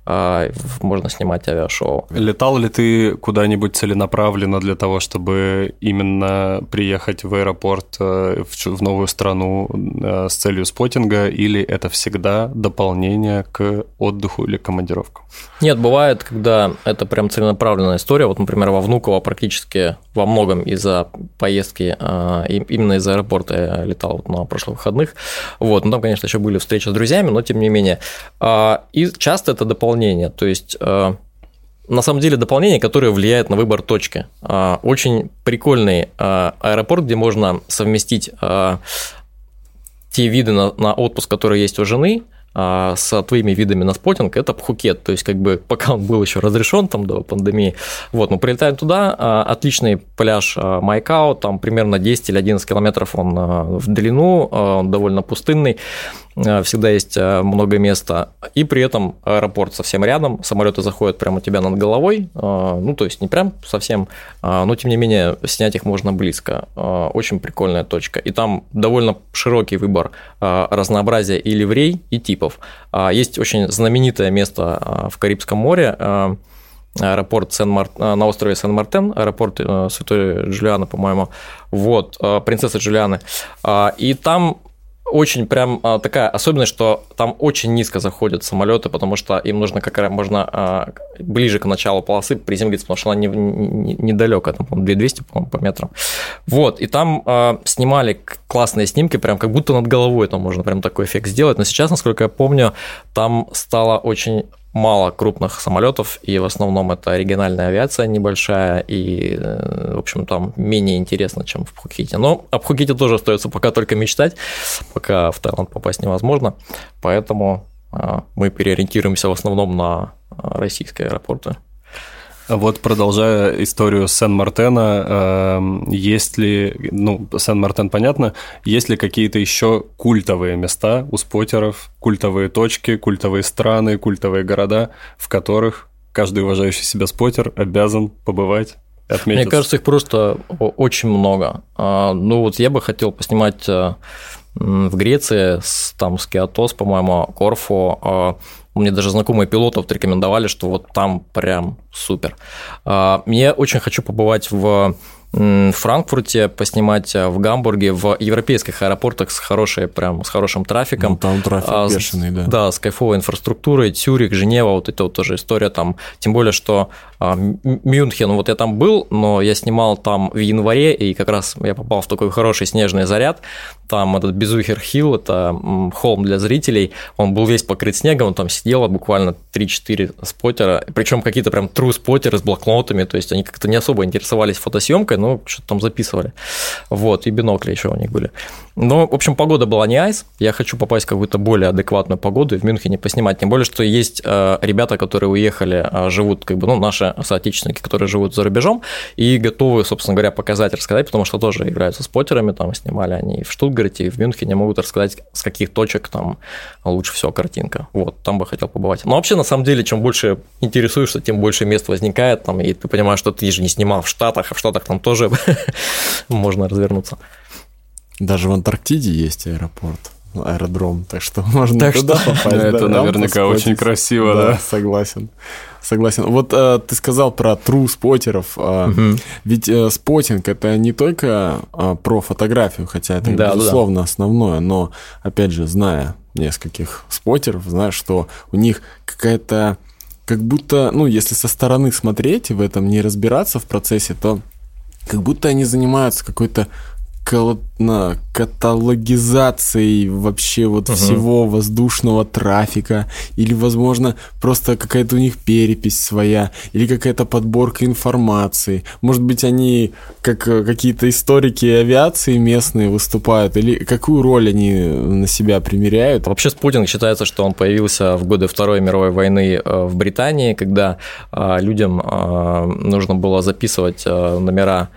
А, можно снимать авиашоу. Летал ли ты куда-нибудь целенаправленно для того, чтобы именно приехать в аэропорт э, в новую страну э, с целью спотинга, или это всегда дополнение к отдыху или командировкам? Нет, бывает, когда это прям целенаправленная история. Вот, например, во Внуково практически во многом из-за поездки, а, именно из аэропорта я летал вот на прошлых выходных. Вот, ну там, конечно, еще были встречи с друзьями, но тем не менее. А, и часто это дополнение дополнение. То есть э, на самом деле дополнение, которое влияет на выбор точки. Э, очень прикольный э, аэропорт, где можно совместить те виды на, на отпуск, которые есть у жены, с твоими видами на спотинг, это Пхукет, то есть как бы пока он был еще разрешен там до пандемии, вот, мы прилетаем туда, отличный пляж Майкао, там примерно 10 или 11 километров он в длину, он довольно пустынный, всегда есть много места, и при этом аэропорт совсем рядом, самолеты заходят прямо у тебя над головой, ну, то есть не прям совсем, но тем не менее снять их можно близко. Очень прикольная точка. И там довольно широкий выбор разнообразия и ливрей, и типов. Есть очень знаменитое место в Карибском море, аэропорт Сен -Мар... на острове Сен-Мартен, аэропорт Святой Джулианы, по-моему, вот, принцессы Джулианы. И там очень прям а, такая особенность, что там очень низко заходят самолеты, потому что им нужно как раз можно а, ближе к началу полосы приземлиться, потому что она не, не, недалеко, там, по-моему, 2200 по, по метрам. Вот, и там а, снимали классные снимки, прям как будто над головой там можно прям такой эффект сделать. Но сейчас, насколько я помню, там стало очень мало крупных самолетов, и в основном это региональная авиация небольшая, и, э, в общем, там менее интересно, чем в Пхукете. Но о Пхукете тоже остается пока только мечтать, пока в Таиланд попасть невозможно, поэтому а, мы переориентируемся в основном на а, российские аэропорты. Вот продолжая историю Сен-Мартена, э, есть ли, ну, Сен-Мартен понятно, есть ли какие-то еще культовые места у спотеров, культовые точки, культовые страны, культовые города, в которых каждый уважающий себя спотер обязан побывать? Отметиться. Мне кажется, их просто очень много. А, ну вот я бы хотел поснимать э, в Греции, там с Киатос, по-моему, Корфу, а, мне даже знакомые пилотов рекомендовали, что вот там прям супер. А, мне очень хочу побывать в в Франкфурте, поснимать э, в Гамбурге, в европейских аэропортах с хорошей, прям с хорошим трафиком. Ну, там трафик а, бешеный, да. Да, с кайфовой инфраструктурой, Тюрик, Женева, вот это вот тоже история там. Тем более, что а, Мюнхен, вот я там был, но я снимал там в январе, и как раз я попал в такой хороший снежный заряд. Там этот Безухер Хилл, это холм для зрителей, он был весь покрыт снегом, там сидело буквально 3-4 спотера, причем какие-то прям true спотеры с блокнотами, то есть они как-то не особо интересовались фотосъемкой, но что-то там записывали. Вот, и бинокли еще у них были. Но, в общем, погода была не айс, я хочу попасть в какую-то более адекватную погоду и в Мюнхене поснимать, тем более, что есть э, ребята, которые уехали, э, живут, как бы, ну, наши соотечественники, которые живут за рубежом, и готовы, собственно говоря, показать, рассказать, потому что тоже являются спотерами, там снимали они в Штутгарте, Штутгарте и в Мюнхене могут рассказать, с каких точек там лучше всего картинка. Вот, там бы хотел побывать. Но вообще, на самом деле, чем больше интересуешься, тем больше мест возникает, там, и ты понимаешь, что ты же не снимал в Штатах, а в Штатах там тоже [laughs] можно развернуться. Даже в Антарктиде есть аэропорт аэродром, так что [laughs] можно так туда что... попасть. Это да, наверняка очень красиво, да. да. Согласен. Согласен. Вот э, ты сказал про true спотеров. Э, угу. Ведь э, спотинг это не только э, про фотографию, хотя это, да, безусловно, да. основное, но, опять же, зная нескольких спотеров, знаешь, что у них какая-то как будто, ну, если со стороны смотреть и в этом не разбираться в процессе, то как будто они занимаются какой-то каталогизацией вообще вот угу. всего воздушного трафика, или, возможно, просто какая-то у них перепись своя, или какая-то подборка информации. Может быть, они как э, какие-то историки авиации местные выступают, или какую роль они на себя примеряют? Вообще Спутник считается, что он появился в годы Второй мировой войны э, в Британии, когда э, людям нужно было записывать номера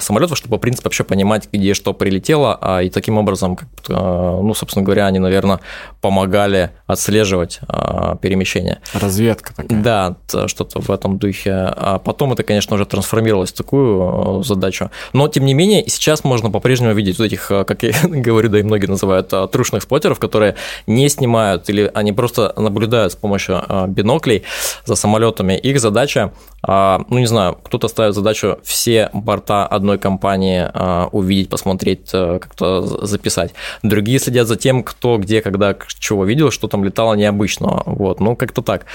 самолетов, чтобы, в принципе, вообще понимать, где что прилетело, а и таким образом, а, ну, собственно говоря, они, наверное, помогали отслеживать а, перемещение. Разведка такая. Да, что-то в этом духе. А потом это, конечно, уже трансформировалось в такую задачу. Но, тем не менее, сейчас можно по-прежнему видеть вот этих, как я [laughs] говорю, да и многие называют, трушных споттеров, которые не снимают или они просто наблюдают с помощью биноклей за самолетами. Их задача а, ну, не знаю, кто-то ставит задачу все борта одной компании а, увидеть, посмотреть, э, как-то записать. Другие следят за тем, кто где, когда, чего видел, что там летало необычного. Вот, ну, как-то так.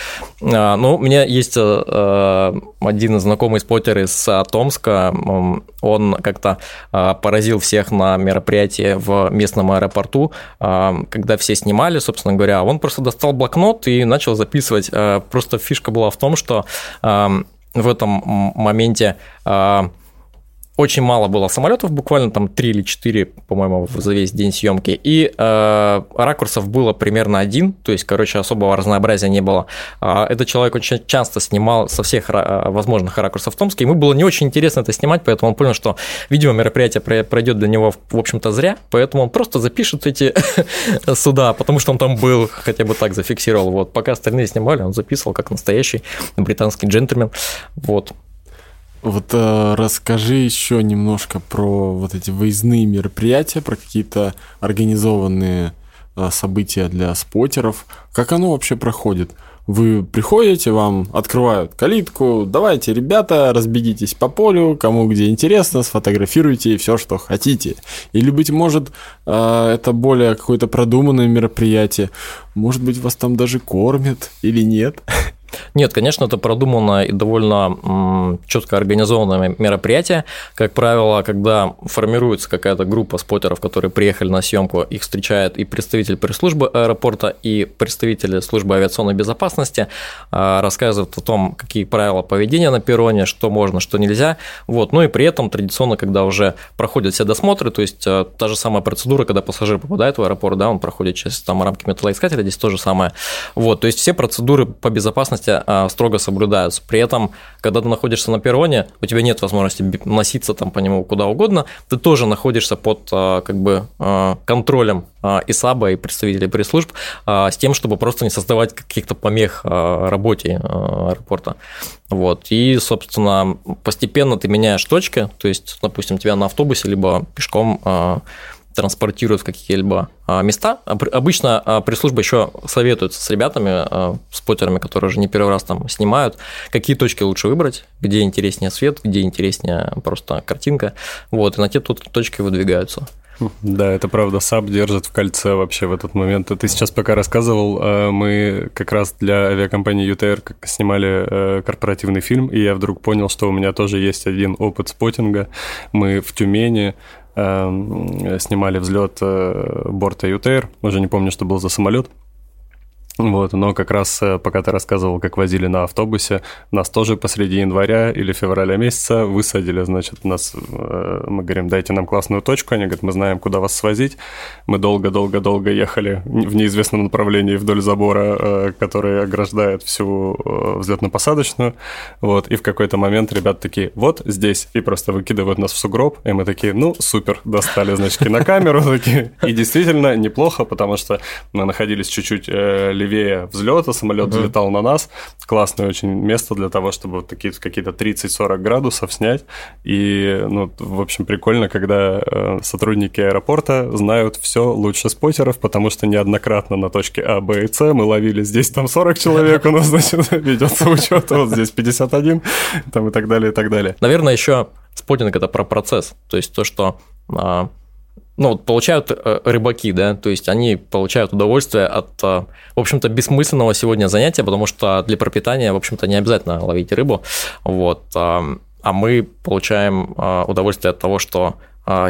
А, ну, у меня есть э, один знакомый споттер из Томска, он как-то поразил всех на мероприятии в местном аэропорту, когда все снимали, собственно говоря, он просто достал блокнот и начал записывать. Просто фишка была в том, что в этом моменте а, очень мало было самолетов, буквально там 3 или 4, по-моему, за весь день съемки. И э, ракурсов было примерно один, то есть, короче, особого разнообразия не было. Э, этот человек очень часто снимал со всех возможных ракурсов в Томске. Ему было не очень интересно это снимать, поэтому он понял, что, видимо, мероприятие пройдет для него, в общем-то, зря. Поэтому он просто запишет эти [laughs] суда, потому что он там был, хотя бы так зафиксировал. Вот, пока остальные снимали, он записывал как настоящий британский джентльмен. Вот. Вот э, расскажи еще немножко про вот эти выездные мероприятия, про какие-то организованные э, события для спотеров. Как оно вообще проходит? Вы приходите, вам открывают калитку, давайте, ребята, разбегитесь по полю, кому где интересно, сфотографируйте все, что хотите. Или, быть может, э, это более какое-то продуманное мероприятие. Может быть, вас там даже кормят или нет? [laughs] Нет, конечно, это продуманное и довольно четко организованное мероприятие. Как правило, когда формируется какая-то группа спотеров, которые приехали на съемку, их встречает и представитель пресс-службы аэропорта, и представители службы авиационной безопасности, а, рассказывают о том, какие правила поведения на перроне, что можно, что нельзя. Вот. Ну и при этом традиционно, когда уже проходят все досмотры, то есть а, та же самая процедура, когда пассажир попадает в аэропорт, да, он проходит через там рамки металлоискателя, здесь то же самое. Вот. То есть все процедуры по безопасности безопасности а, строго соблюдаются. При этом, когда ты находишься на перроне, у тебя нет возможности носиться там по нему куда угодно, ты тоже находишься под а, как бы а, контролем ИСАБа и представителей пресс-служб с тем, чтобы просто не создавать каких-то помех работе аэропорта. Вот. И, собственно, постепенно ты меняешь точки, то есть, допустим, тебя на автобусе либо пешком транспортируют в какие-либо а, места. Обычно а, пресс-служба еще советуется с ребятами, а, спотерами, которые уже не первый раз там снимают, какие точки лучше выбрать, где интереснее свет, где интереснее просто картинка. Вот, и на те тут точки выдвигаются. Да, это правда, САБ держит в кольце вообще в этот момент. Ты сейчас пока рассказывал, мы как раз для авиакомпании UTair снимали э, корпоративный фильм, и я вдруг понял, что у меня тоже есть один опыт спотинга. Мы в Тюмени снимали взлет э, борта ЮТР, уже не помню, что был за самолет. Вот, но как раз э, пока ты рассказывал, как возили на автобусе, нас тоже посреди января или февраля месяца высадили, значит, нас, э, мы говорим, дайте нам классную точку, они говорят, мы знаем, куда вас свозить. Мы долго-долго-долго ехали в неизвестном направлении вдоль забора, э, который ограждает всю взлетно-посадочную, вот, и в какой-то момент ребята такие, вот здесь, и просто выкидывают нас в сугроб, и мы такие, ну, супер, достали, значит, кинокамеру, [laughs] такие, и действительно неплохо, потому что мы находились чуть-чуть левее левее взлета, самолет uh-huh. взлетал на нас. Классное очень место для того, чтобы вот такие какие-то 30-40 градусов снять. И, ну, в общем, прикольно, когда э, сотрудники аэропорта знают все лучше спотеров, потому что неоднократно на точке А, Б и С мы ловили здесь там 40 человек, у нас, значит, [laughs] ведется учет, вот здесь 51, там и так далее, и так далее. Наверное, еще спотинг это про процесс. То есть то, что а, ну, получают э, рыбаки, да, то есть они получают удовольствие от, э, в общем-то, бессмысленного сегодня занятия, потому что для пропитания, в общем-то, не обязательно ловить рыбу, вот, а, а мы получаем э, удовольствие от того, что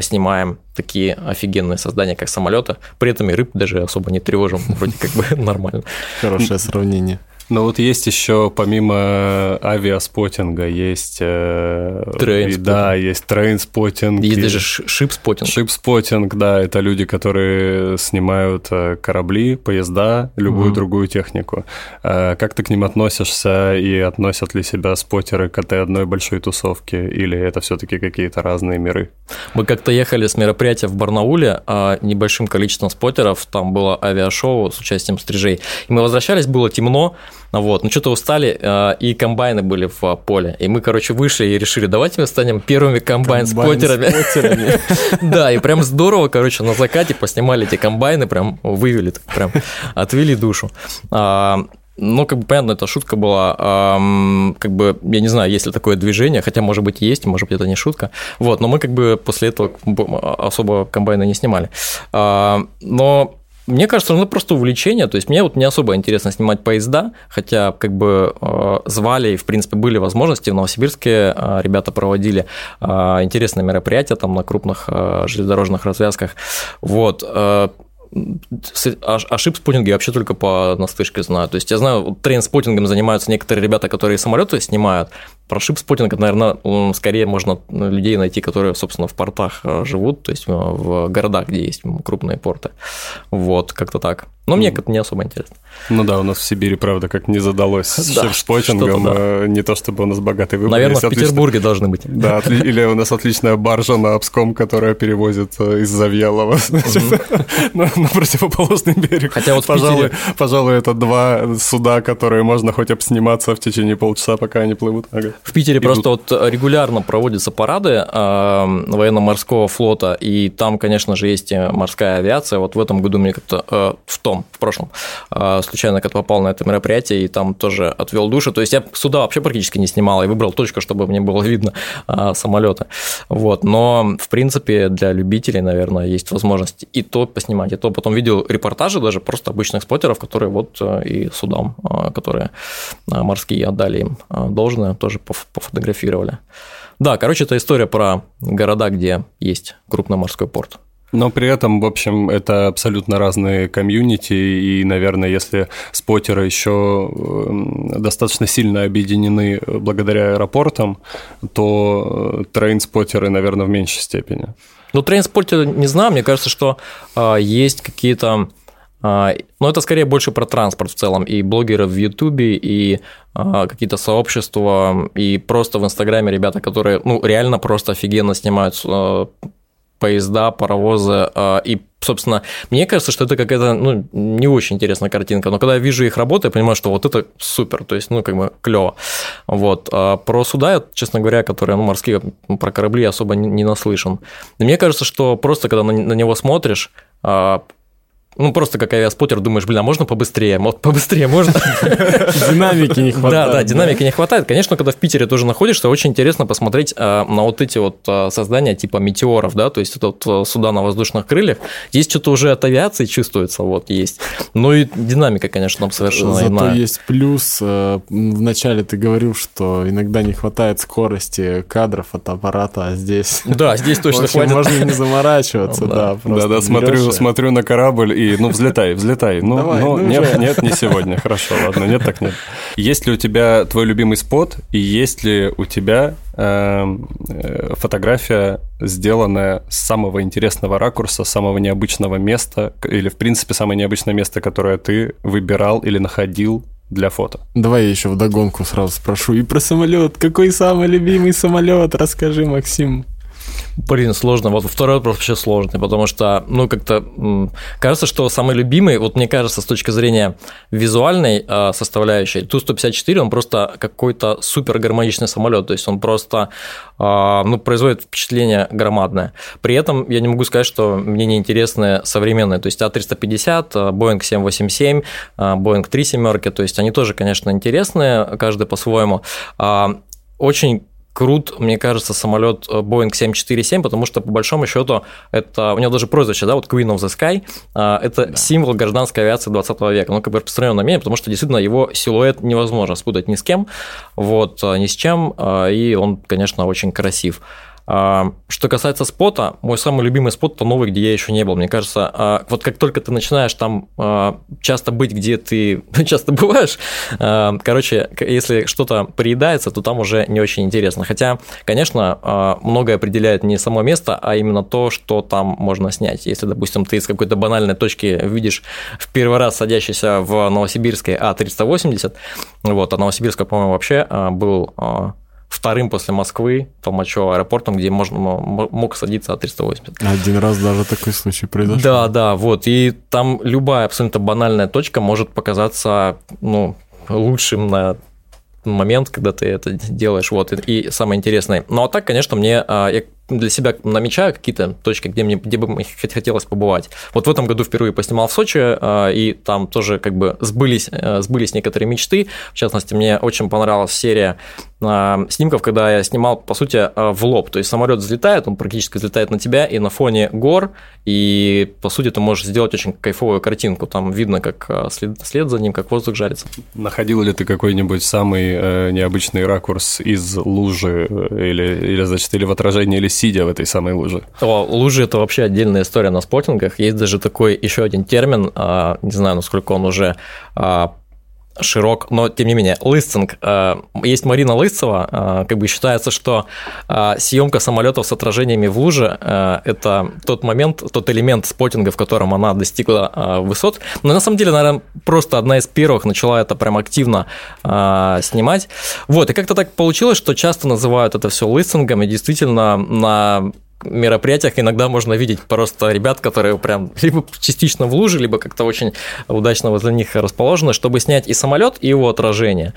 снимаем такие офигенные создания, как самолеты, при этом и рыб даже особо не тревожим, вроде как бы [laughs] нормально. Хорошее сравнение. Но вот есть еще помимо авиаспотинга есть э, да, есть trainspotting. Есть даже shipspotting. Shipspotting, да, это люди, которые снимают э, корабли, поезда, любую mm-hmm. другую технику. Э, как ты к ним относишься и относят ли себя спотеры к этой одной большой тусовке или это все-таки какие-то разные миры? Мы как-то ехали с мероприятия в Барнауле с небольшим количеством спотеров, там было авиашоу с участием стрижей, и мы возвращались, было темно, вот, ну что-то устали, э, и комбайны были в поле. И мы, короче, вышли и решили, давайте мы станем первыми комбайн-спотерами. [laughs] Да, и прям здорово, короче, на закате поснимали эти комбайны, прям вывели, прям отвели душу. А, ну, как бы, понятно, эта шутка была, эм, как бы, я не знаю, есть ли такое движение, хотя, может быть, есть, может быть, это не шутка, вот, но мы, как бы, после этого особо комбайны не снимали. Э, но мне кажется, ну просто увлечение. То есть мне вот не особо интересно снимать поезда, хотя как бы э, звали и, в принципе, были возможности. В Новосибирске э, ребята проводили э, интересные мероприятия там на крупных железнодорожных развязках. Вот ошиб спутинги вообще только по наслышке знаю. То есть я знаю, трейн-спутингом занимаются некоторые ребята, которые самолеты снимают. Про шип-спутинг, наверное, скорее можно людей найти, которые, собственно, в портах живут, то есть в городах, где есть крупные порты. Вот, как-то так. Но мне это не особо интересно. Ну да, у нас в Сибири, правда, как не задалось с [laughs] да, шеф-спотингом. Да. Э, не то чтобы у нас богатый выбор. Наверное, есть в Петербурге должны быть. [laughs] Да, или у нас отличная баржа на Обском, которая перевозит э, из Завьялова [laughs] на, на противоположный берег. Хотя вот пожалуй, пожалуй, это два суда, которые можно хоть обсниматься в течение полчаса, пока они плывут. Ага. В Питере Идут. просто вот регулярно проводятся парады э, военно-морского флота, и там, конечно же, есть морская авиация. Вот в этом году мне как-то э, в том в прошлом, а, случайно как попал на это мероприятие и там тоже отвел душу. То есть я сюда вообще практически не снимал, и выбрал точку, чтобы мне было видно а, самолеты. Вот. Но, в принципе, для любителей, наверное, есть возможность и то поснимать, и то. Потом видел репортажи даже просто обычных спотеров, которые вот э, и судам, а, которые морские отдали им должное, тоже пофотографировали. Да, короче, это история про города, где есть крупный морской порт. Но при этом, в общем, это абсолютно разные комьюнити, и, наверное, если спотеры еще достаточно сильно объединены благодаря аэропортам, то э, трейн-спотеры, наверное, в меньшей степени. Ну, трейн-спотеры не знаю, мне кажется, что а, есть какие-то а, но это скорее больше про транспорт в целом. И блогеры в Ютубе, и а, какие-то сообщества, и просто в Инстаграме ребята, которые ну, реально просто офигенно снимают поезда, паровозы. А, и, собственно, мне кажется, что это какая-то ну, не очень интересная картинка. Но когда я вижу их работу, я понимаю, что вот это супер, то есть, ну, как бы клево. Вот. А про суда, честно говоря, которые ну, морские, про корабли особо не наслышан. И мне кажется, что просто когда на него смотришь, а, ну, просто как авиаспотер думаешь, блин, а можно побыстрее? Вот побыстрее можно? [laughs] Динамики не хватает. Да, да, динамики не хватает. Конечно, когда в Питере тоже находишься, очень интересно посмотреть а, на вот эти вот а, создания типа метеоров, да, то есть это вот суда на воздушных крыльях. Здесь что-то уже от авиации чувствуется, вот есть. Ну и динамика, конечно, там совершенно Зато иная. есть плюс. Э, Вначале ты говорил, что иногда не хватает скорости кадров от аппарата, а здесь... Да, здесь точно [laughs] хватит. Можно не заморачиваться, [laughs] да. Да, да, смотрю, смотрю на корабль и ну, взлетай, взлетай. Ну, Давай, ну, ну нет, уже. нет, не сегодня. [laughs] Хорошо, ладно, нет, так нет. Есть ли у тебя твой любимый спот, и есть ли у тебя эм, э, фотография, сделанная с самого интересного ракурса, самого необычного места, или, в принципе, самое необычное место, которое ты выбирал или находил для фото. Давай я еще вдогонку сразу спрошу. И про самолет. Какой самый любимый самолет? Расскажи, Максим. Блин, сложно. Вот второй вопрос вообще сложный, потому что, ну, как-то кажется, что самый любимый, вот мне кажется, с точки зрения визуальной э, составляющей, Ту-154, он просто какой-то супер гармоничный самолет, то есть он просто, э, ну, производит впечатление громадное. При этом я не могу сказать, что мне не интересны современные, то есть А350, Boeing 787, Boeing 3 семерки, то есть они тоже, конечно, интересные, каждый по-своему. А, очень крут, мне кажется, самолет э, Boeing 747, потому что, по большому счету, это у него даже прозвище, да, вот Queen of the Sky, а, это да. символ гражданской авиации 20 века. Ну, как бы распространенное мнение, потому что действительно его силуэт невозможно спутать ни с кем, вот, э, ни с чем, э, и он, конечно, очень красив. А, что касается спота, мой самый любимый спот это новый, где я еще не был. Мне кажется, а, вот как только ты начинаешь там а, часто быть, где ты [laughs] часто бываешь, короче, если что-то приедается, то там уже не очень интересно. Хотя, конечно, многое определяет не само место, а именно то, что там можно снять. Если, допустим, ты из какой-то банальной точки видишь в первый раз садящийся в Новосибирской А380, вот, а Новосибирская, по-моему, вообще был вторым после Москвы, Толмачева аэропортом, где можно, мог садиться А380. Один раз даже такой случай произошел. Да, да, вот. И там любая абсолютно банальная точка может показаться ну, лучшим на момент, когда ты это делаешь. Вот, и самое интересное. Ну, а так, конечно, мне а, я для себя намечаю какие-то точки, где мне где бы мне хотелось побывать. Вот в этом году впервые поснимал в Сочи, а, и там тоже как бы сбылись, э, сбылись некоторые мечты. В частности, мне очень понравилась серия а, снимков, когда я снимал, по сути, в лоб. То есть самолет взлетает, он практически взлетает на тебя, и на фоне гор, и, по сути, ты можешь сделать очень кайфовую картинку. Там видно, как след, след за ним, как воздух жарится. Находил ли ты какой-нибудь самый э, необычный ракурс из лужи э, или, или, значит, или в отражении, или сидя в этой самой луже. О, лужи – это вообще отдельная история на спотингах. Есть даже такой еще один термин, а, не знаю, насколько он уже а, широк, но тем не менее, лыстинг. А, есть Марина Лысцева, как бы считается, что съемка самолетов с отражениями в луже – это тот момент, тот элемент спотинга, в котором она достигла высот. Но на самом деле, наверное, просто одна из первых начала это прям активно снимать. Вот, и как-то так получилось, что часто называют это все лыстингом, и действительно на мероприятиях иногда можно видеть просто ребят, которые прям [laughs] либо частично в луже, либо как-то очень удачно возле них расположены, чтобы снять и самолет, и его отражение.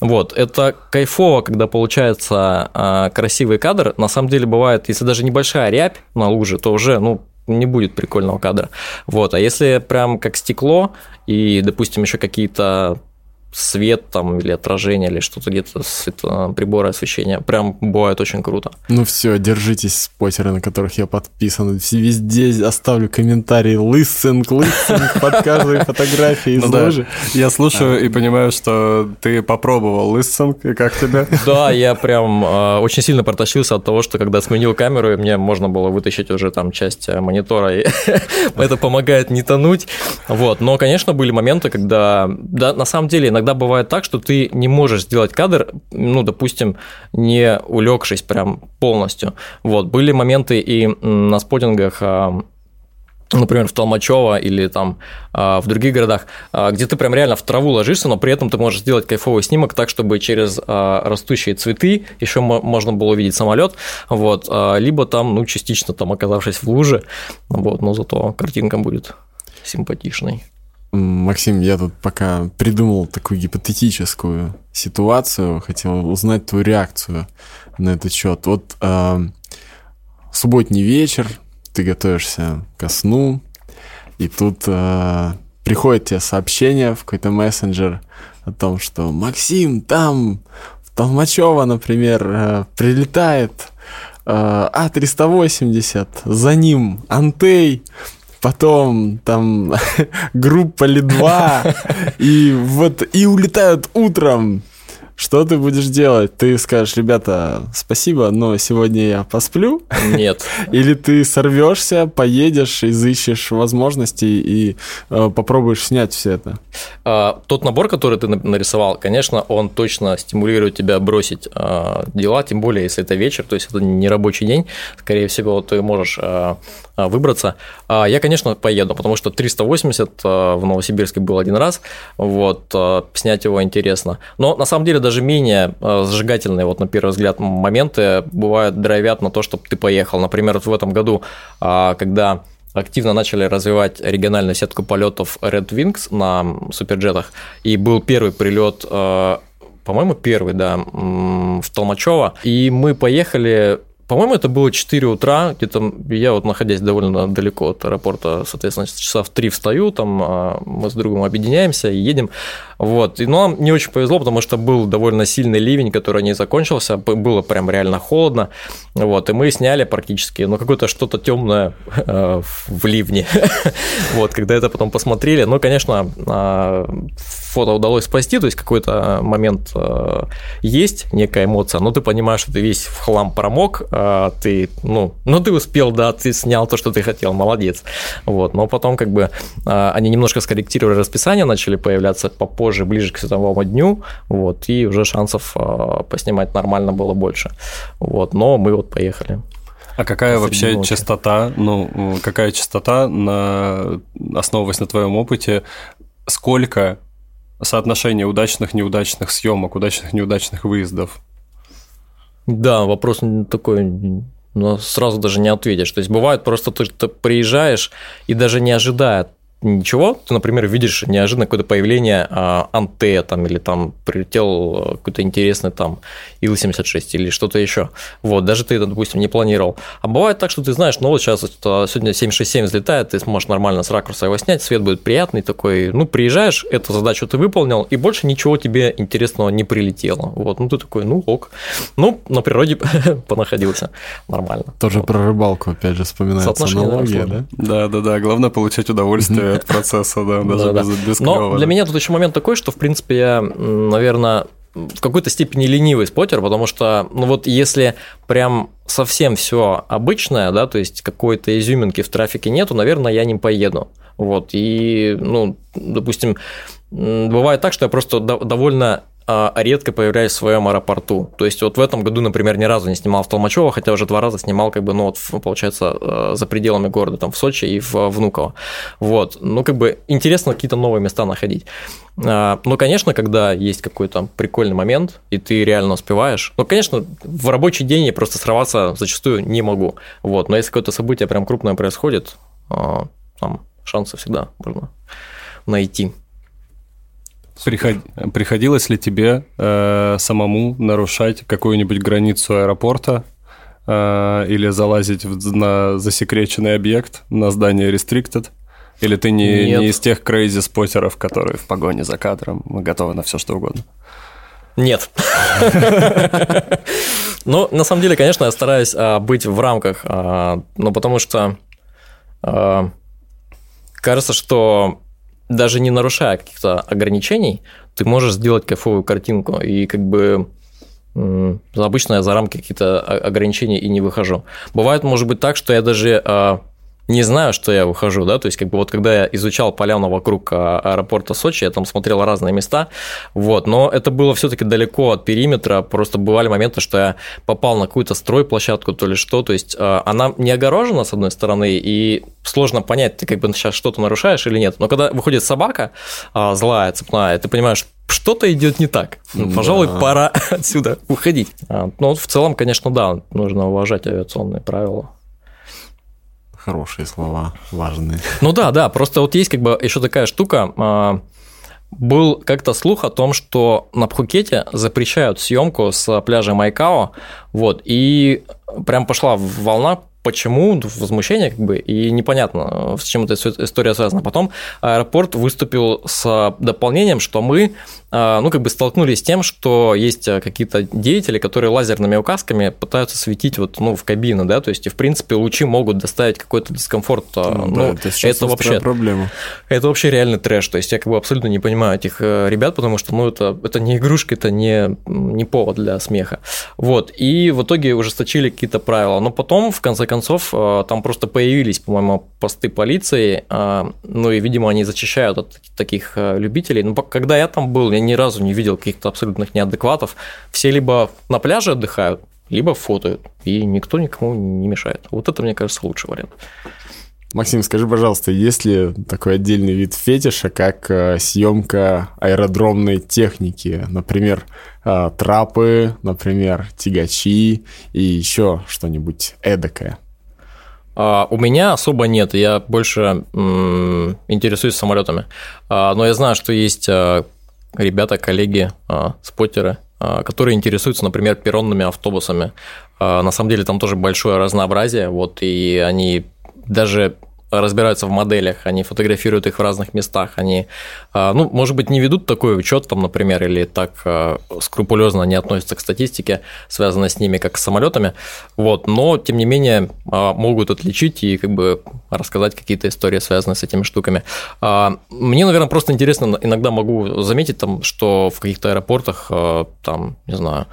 Вот, это кайфово, когда получается а, красивый кадр. На самом деле бывает, если даже небольшая рябь на луже, то уже, ну, не будет прикольного кадра. Вот, а если прям как стекло и, допустим, еще какие-то свет там или отражение или что-то где-то свет, приборы освещения. Прям бывает очень круто. Ну все, держитесь спотеры, на которых я подписан. Везде оставлю комментарий лысинг, лысинг под каждой фотографией из ну лужи. Я слушаю и понимаю, что ты попробовал лысинг, и как тебе? Да, я прям а, очень сильно протащился от того, что когда сменил камеру, мне можно было вытащить уже там часть э, монитора, и [laughs] это помогает не тонуть. Вот, но, конечно, были моменты, когда, да, на самом деле, иногда иногда бывает так, что ты не можешь сделать кадр, ну, допустим, не улегшись прям полностью. Вот, были моменты и на спотингах а, например, в Толмачево или там а, в других городах, а, где ты прям реально в траву ложишься, но при этом ты можешь сделать кайфовый снимок так, чтобы через растущие цветы еще можно было увидеть самолет, вот, либо там, ну, частично там оказавшись в луже, вот, но зато картинка будет симпатичной. Максим, я тут пока придумал такую гипотетическую ситуацию, хотел узнать твою реакцию на этот счет. Вот э, субботний вечер, ты готовишься ко сну, и тут э, приходит тебе сообщение в какой-то мессенджер о том, что Максим, там в Толмачево, например, э, прилетает э, А380, за ним Антей, потом там [laughs] группа Ли-2, и вот, и улетают утром. Что ты будешь делать? Ты скажешь, ребята, спасибо, но сегодня я посплю? Нет. [laughs] Или ты сорвешься, поедешь, изыщешь возможности и э, попробуешь снять все это? А, тот набор, который ты нарисовал, конечно, он точно стимулирует тебя бросить а, дела, тем более, если это вечер, то есть это не рабочий день, скорее всего, ты можешь а, а выбраться. А, я, конечно, поеду, потому что 380 а, в Новосибирске был один раз, вот, снять его интересно. Но на самом деле даже менее э, зажигательные, вот на первый взгляд, моменты бывают драйвят на то, чтобы ты поехал. Например, вот в этом году, а, когда активно начали развивать региональную сетку полетов Red Wings на суперджетах, и был первый прилет э, по-моему, первый, да, в Толмачево. И мы поехали по-моему, это было 4 утра, где-то я вот находясь довольно далеко от аэропорта, соответственно, часа в 3 встаю, там а, мы с другом объединяемся и едем. Вот. И, но не очень повезло, потому что был довольно сильный ливень, который не закончился, было прям реально холодно. Вот. И мы сняли практически, ну, какое-то что-то темное э, в ливне. [laughs] вот, когда это потом посмотрели. Ну, конечно, э, фото удалось спасти, то есть какой-то момент э, есть, некая эмоция, но ты понимаешь, что ты весь в хлам промок, э, ты, ну, ну ты успел, да, ты снял то, что ты хотел, молодец. Вот, но потом как бы э, они немножко скорректировали расписание, начали появляться попозже, ближе к световому дню, вот, и уже шансов поснимать нормально было больше. Вот, но мы вот поехали. А какая вообще частота, ну, какая частота, на, основываясь на твоем опыте, сколько соотношение удачных, неудачных съемок, удачных, неудачных выездов? Да, вопрос такой, но ну, сразу даже не ответишь. То есть бывает просто ты, ты приезжаешь и даже не ожидая ничего, ты, например, видишь неожиданно какое-то появление а, анте там, или там прилетел а, какой-то интересный там Ил-76 или что-то еще. Вот, даже ты это, допустим, не планировал. А бывает так, что ты знаешь, ну вот сейчас а, сегодня 767 взлетает, ты сможешь нормально с ракурса его снять, свет будет приятный такой. Ну, приезжаешь, эту задачу ты выполнил, и больше ничего тебе интересного не прилетело. Вот, ну ты такой, ну ок. Ну, на природе [laughs] понаходился нормально. Тоже вот. про рыбалку, опять же, вспоминается аналогия, да? Да, да, да. Главное получать удовольствие от процесса, да, даже без, без Но для меня тут еще момент такой, что, в принципе, я, наверное, в какой-то степени ленивый спотер, потому что, ну вот если прям совсем все обычное, да, то есть какой-то изюминки в трафике нету, наверное, я не поеду. Вот, и, ну, допустим, бывает так, что я просто довольно а, редко появляюсь в своем аэропорту. То есть вот в этом году, например, ни разу не снимал в Толмачево, хотя уже два раза снимал, как бы, ну вот, получается, э, за пределами города, там в Сочи и в Внуково. Вот, ну как бы интересно какие-то новые места находить. А, ну, конечно, когда есть какой-то прикольный момент, и ты реально успеваешь. Ну, конечно, в рабочий день я просто срываться зачастую не могу. Вот, но если какое-то событие прям крупное происходит, а, там шансы всегда можно найти. Приход... Приходилось ли тебе э, самому нарушать какую-нибудь границу аэропорта э, или залазить в, на засекреченный объект, на здание Restricted? Или ты не, не из тех крейзи спотеров, которые в погоне за кадром готовы на все что угодно? Нет. Ну, на самом деле, конечно, я стараюсь а, быть в рамках, а, ну, потому что а, кажется, что даже не нарушая каких-то ограничений, ты можешь сделать кайфовую картинку. И как бы обычно я за рамки каких-то ограничений и не выхожу. Бывает, может быть, так, что я даже а, не знаю, что я выхожу, да, то есть как бы вот когда я изучал поляну вокруг а, аэропорта Сочи, я там смотрел разные места, вот, но это было все-таки далеко от периметра, просто бывали моменты, что я попал на какую-то стройплощадку, то ли что, то есть а, она не огорожена с одной стороны, и сложно понять, ты как бы сейчас что-то нарушаешь или нет, но когда выходит собака а, злая, цепная, ты понимаешь, что-то идет не так. Ну, пожалуй, да. пора [laughs] отсюда уходить. Ну, в целом, конечно, да, нужно уважать авиационные правила хорошие слова, важные. Ну да, да, просто вот есть как бы еще такая штука. А, был как-то слух о том, что на Пхукете запрещают съемку с пляжа Майкао, вот, и прям пошла волна почему возмущение, как бы, и непонятно, с чем эта история связана. Потом аэропорт выступил с дополнением, что мы, а, ну, как бы столкнулись с тем, что есть какие-то деятели, которые лазерными указками пытаются светить вот, ну, в кабину, да, то есть, и, в принципе, лучи могут доставить какой-то дискомфорт. А, ну, ну да, это, это вообще проблема. Это вообще реальный трэш, то есть, я как бы абсолютно не понимаю этих э, ребят, потому что, ну, это, это не игрушка, это не, не повод для смеха. Вот, и в итоге ужесточили какие-то правила, но потом, в конце концов, э, там просто появились, по-моему, посты полиции, э, ну и, видимо, они зачищают от таких э, любителей. Но когда я там был, я ни разу не видел каких-то абсолютных неадекватов. Все либо на пляже отдыхают, либо фотают, и никто никому не мешает. Вот это, мне кажется, лучший вариант. Максим, скажи, пожалуйста, есть ли такой отдельный вид фетиша, как э, съемка аэродромной техники, например, э, трапы, например, тягачи и еще что-нибудь эдакое? Uh, у меня особо нет, я больше интересуюсь самолетами. Uh, но я знаю, что есть uh, ребята, коллеги, споттеры, которые интересуются, например, перронными автобусами. На самом деле там тоже большое разнообразие, вот, и они даже разбираются в моделях, они фотографируют их в разных местах, они, а, ну, может быть, не ведут такой учет, там, например, или так а, скрупулезно не относятся к статистике, связанной с ними, как с самолетами, вот, но, тем не менее, а, могут отличить и как бы рассказать какие-то истории, связанные с этими штуками. Мне, наверное, просто интересно, иногда могу заметить, там, что в каких-то аэропортах, там, не знаю,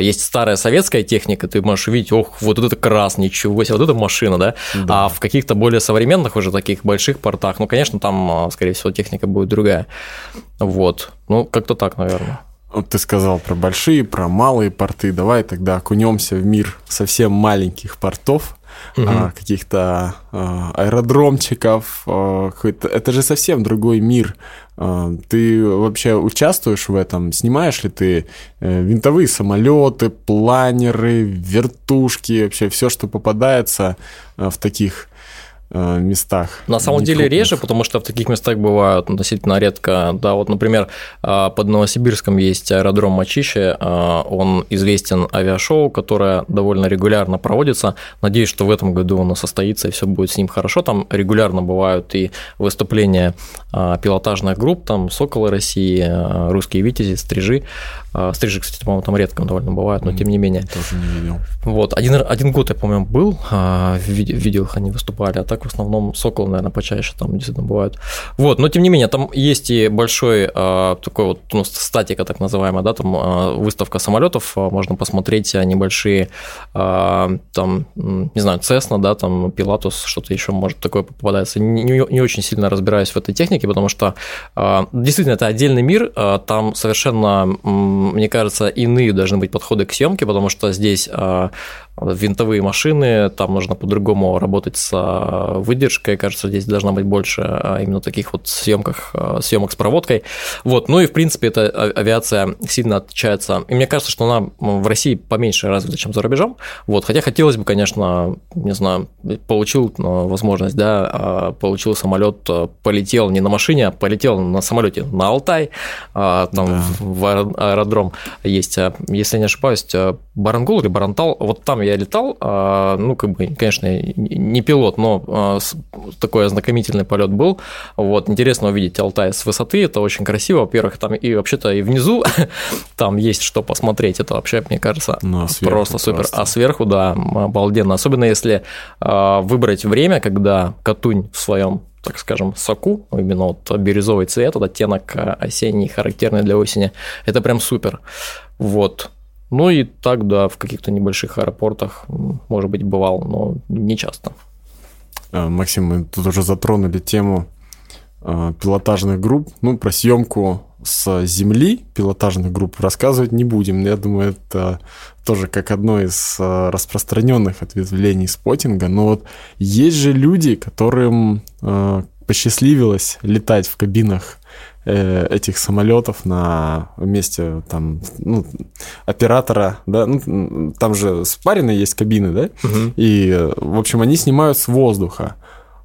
есть старая советская техника, ты можешь увидеть, ох, вот это крас, ничего себе, вот эта машина, да, да. а в каких-то более современных современных уже таких больших портах, ну, конечно, там, а, скорее всего, техника будет другая. Вот. Ну, как-то так, наверное. Вот ты сказал про большие, про малые порты. Давай тогда окунемся в мир совсем маленьких портов, угу. а, каких-то а, аэродромчиков. А, это же совсем другой мир. А, ты вообще участвуешь в этом? Снимаешь ли ты э, винтовые самолеты, планеры, вертушки, вообще все, что попадается в таких местах. На самом деле крупных. реже, потому что в таких местах бывают относительно редко. Да, вот, например, э, под Новосибирском есть аэродром Мачище, э, он известен авиашоу, которое довольно регулярно проводится. Надеюсь, что в этом году оно состоится и все будет с ним хорошо. Там регулярно бывают и выступления пилотажных групп, там Соколы России, Русские Витязи, Стрижи. Стрижи, кстати, по-моему, там редко довольно бывают, но тем не менее. Тоже не видел. Вот, один, один год, я помню, был, видел их, они выступали, а так в основном сокол, наверное, почаще там действительно бывают. Вот, но тем не менее, там есть и большой э, такой вот ну, статика, так называемая, да, там выставка самолетов, можно посмотреть небольшие, там, не знаю, Cessna, да, там Pilatus, что-то еще может такое попадается. Не, не очень сильно разбираюсь в этой технике, потому что действительно это отдельный мир, там совершенно, мне кажется, иные должны быть подходы к съемке, потому что здесь э, винтовые машины, там нужно по-другому работать с а, выдержкой, кажется, здесь должна быть больше а, именно таких вот съемках, а, съемок с проводкой. Вот, ну и в принципе эта авиация сильно отличается, и мне кажется, что она в России поменьше развита, чем за рубежом, вот, хотя хотелось бы, конечно, не знаю, получил возможность, да, получил самолет, полетел не на машине, а полетел на самолете на Алтай, там да. в аэродром есть, если не ошибаюсь, Барангул или Барантал, вот там я летал, а, ну, как бы, конечно, не пилот, но а, такой ознакомительный полет был. Вот, интересно увидеть Алтай с высоты, это очень красиво. Во-первых, там и вообще-то и внизу [laughs] там есть что посмотреть, это вообще, мне кажется, ну, а просто супер. Просто. А сверху, да, обалденно. Особенно если выбрать время, когда Катунь в своем так скажем, соку, именно вот бирюзовый цвет, вот оттенок осенний, характерный для осени, это прям супер. Вот. Ну и так, да, в каких-то небольших аэропортах, может быть, бывал, но не часто. А, Максим, мы тут уже затронули тему а, пилотажных групп. Ну, про съемку с земли пилотажных групп рассказывать не будем. Я думаю, это тоже как одно из а, распространенных ответвлений спотинга. Но вот есть же люди, которым посчастливилось летать в кабинах Э, этих самолетов на месте там ну, оператора, да, ну, там же спаренные есть кабины, да, угу. и в общем они снимают с воздуха.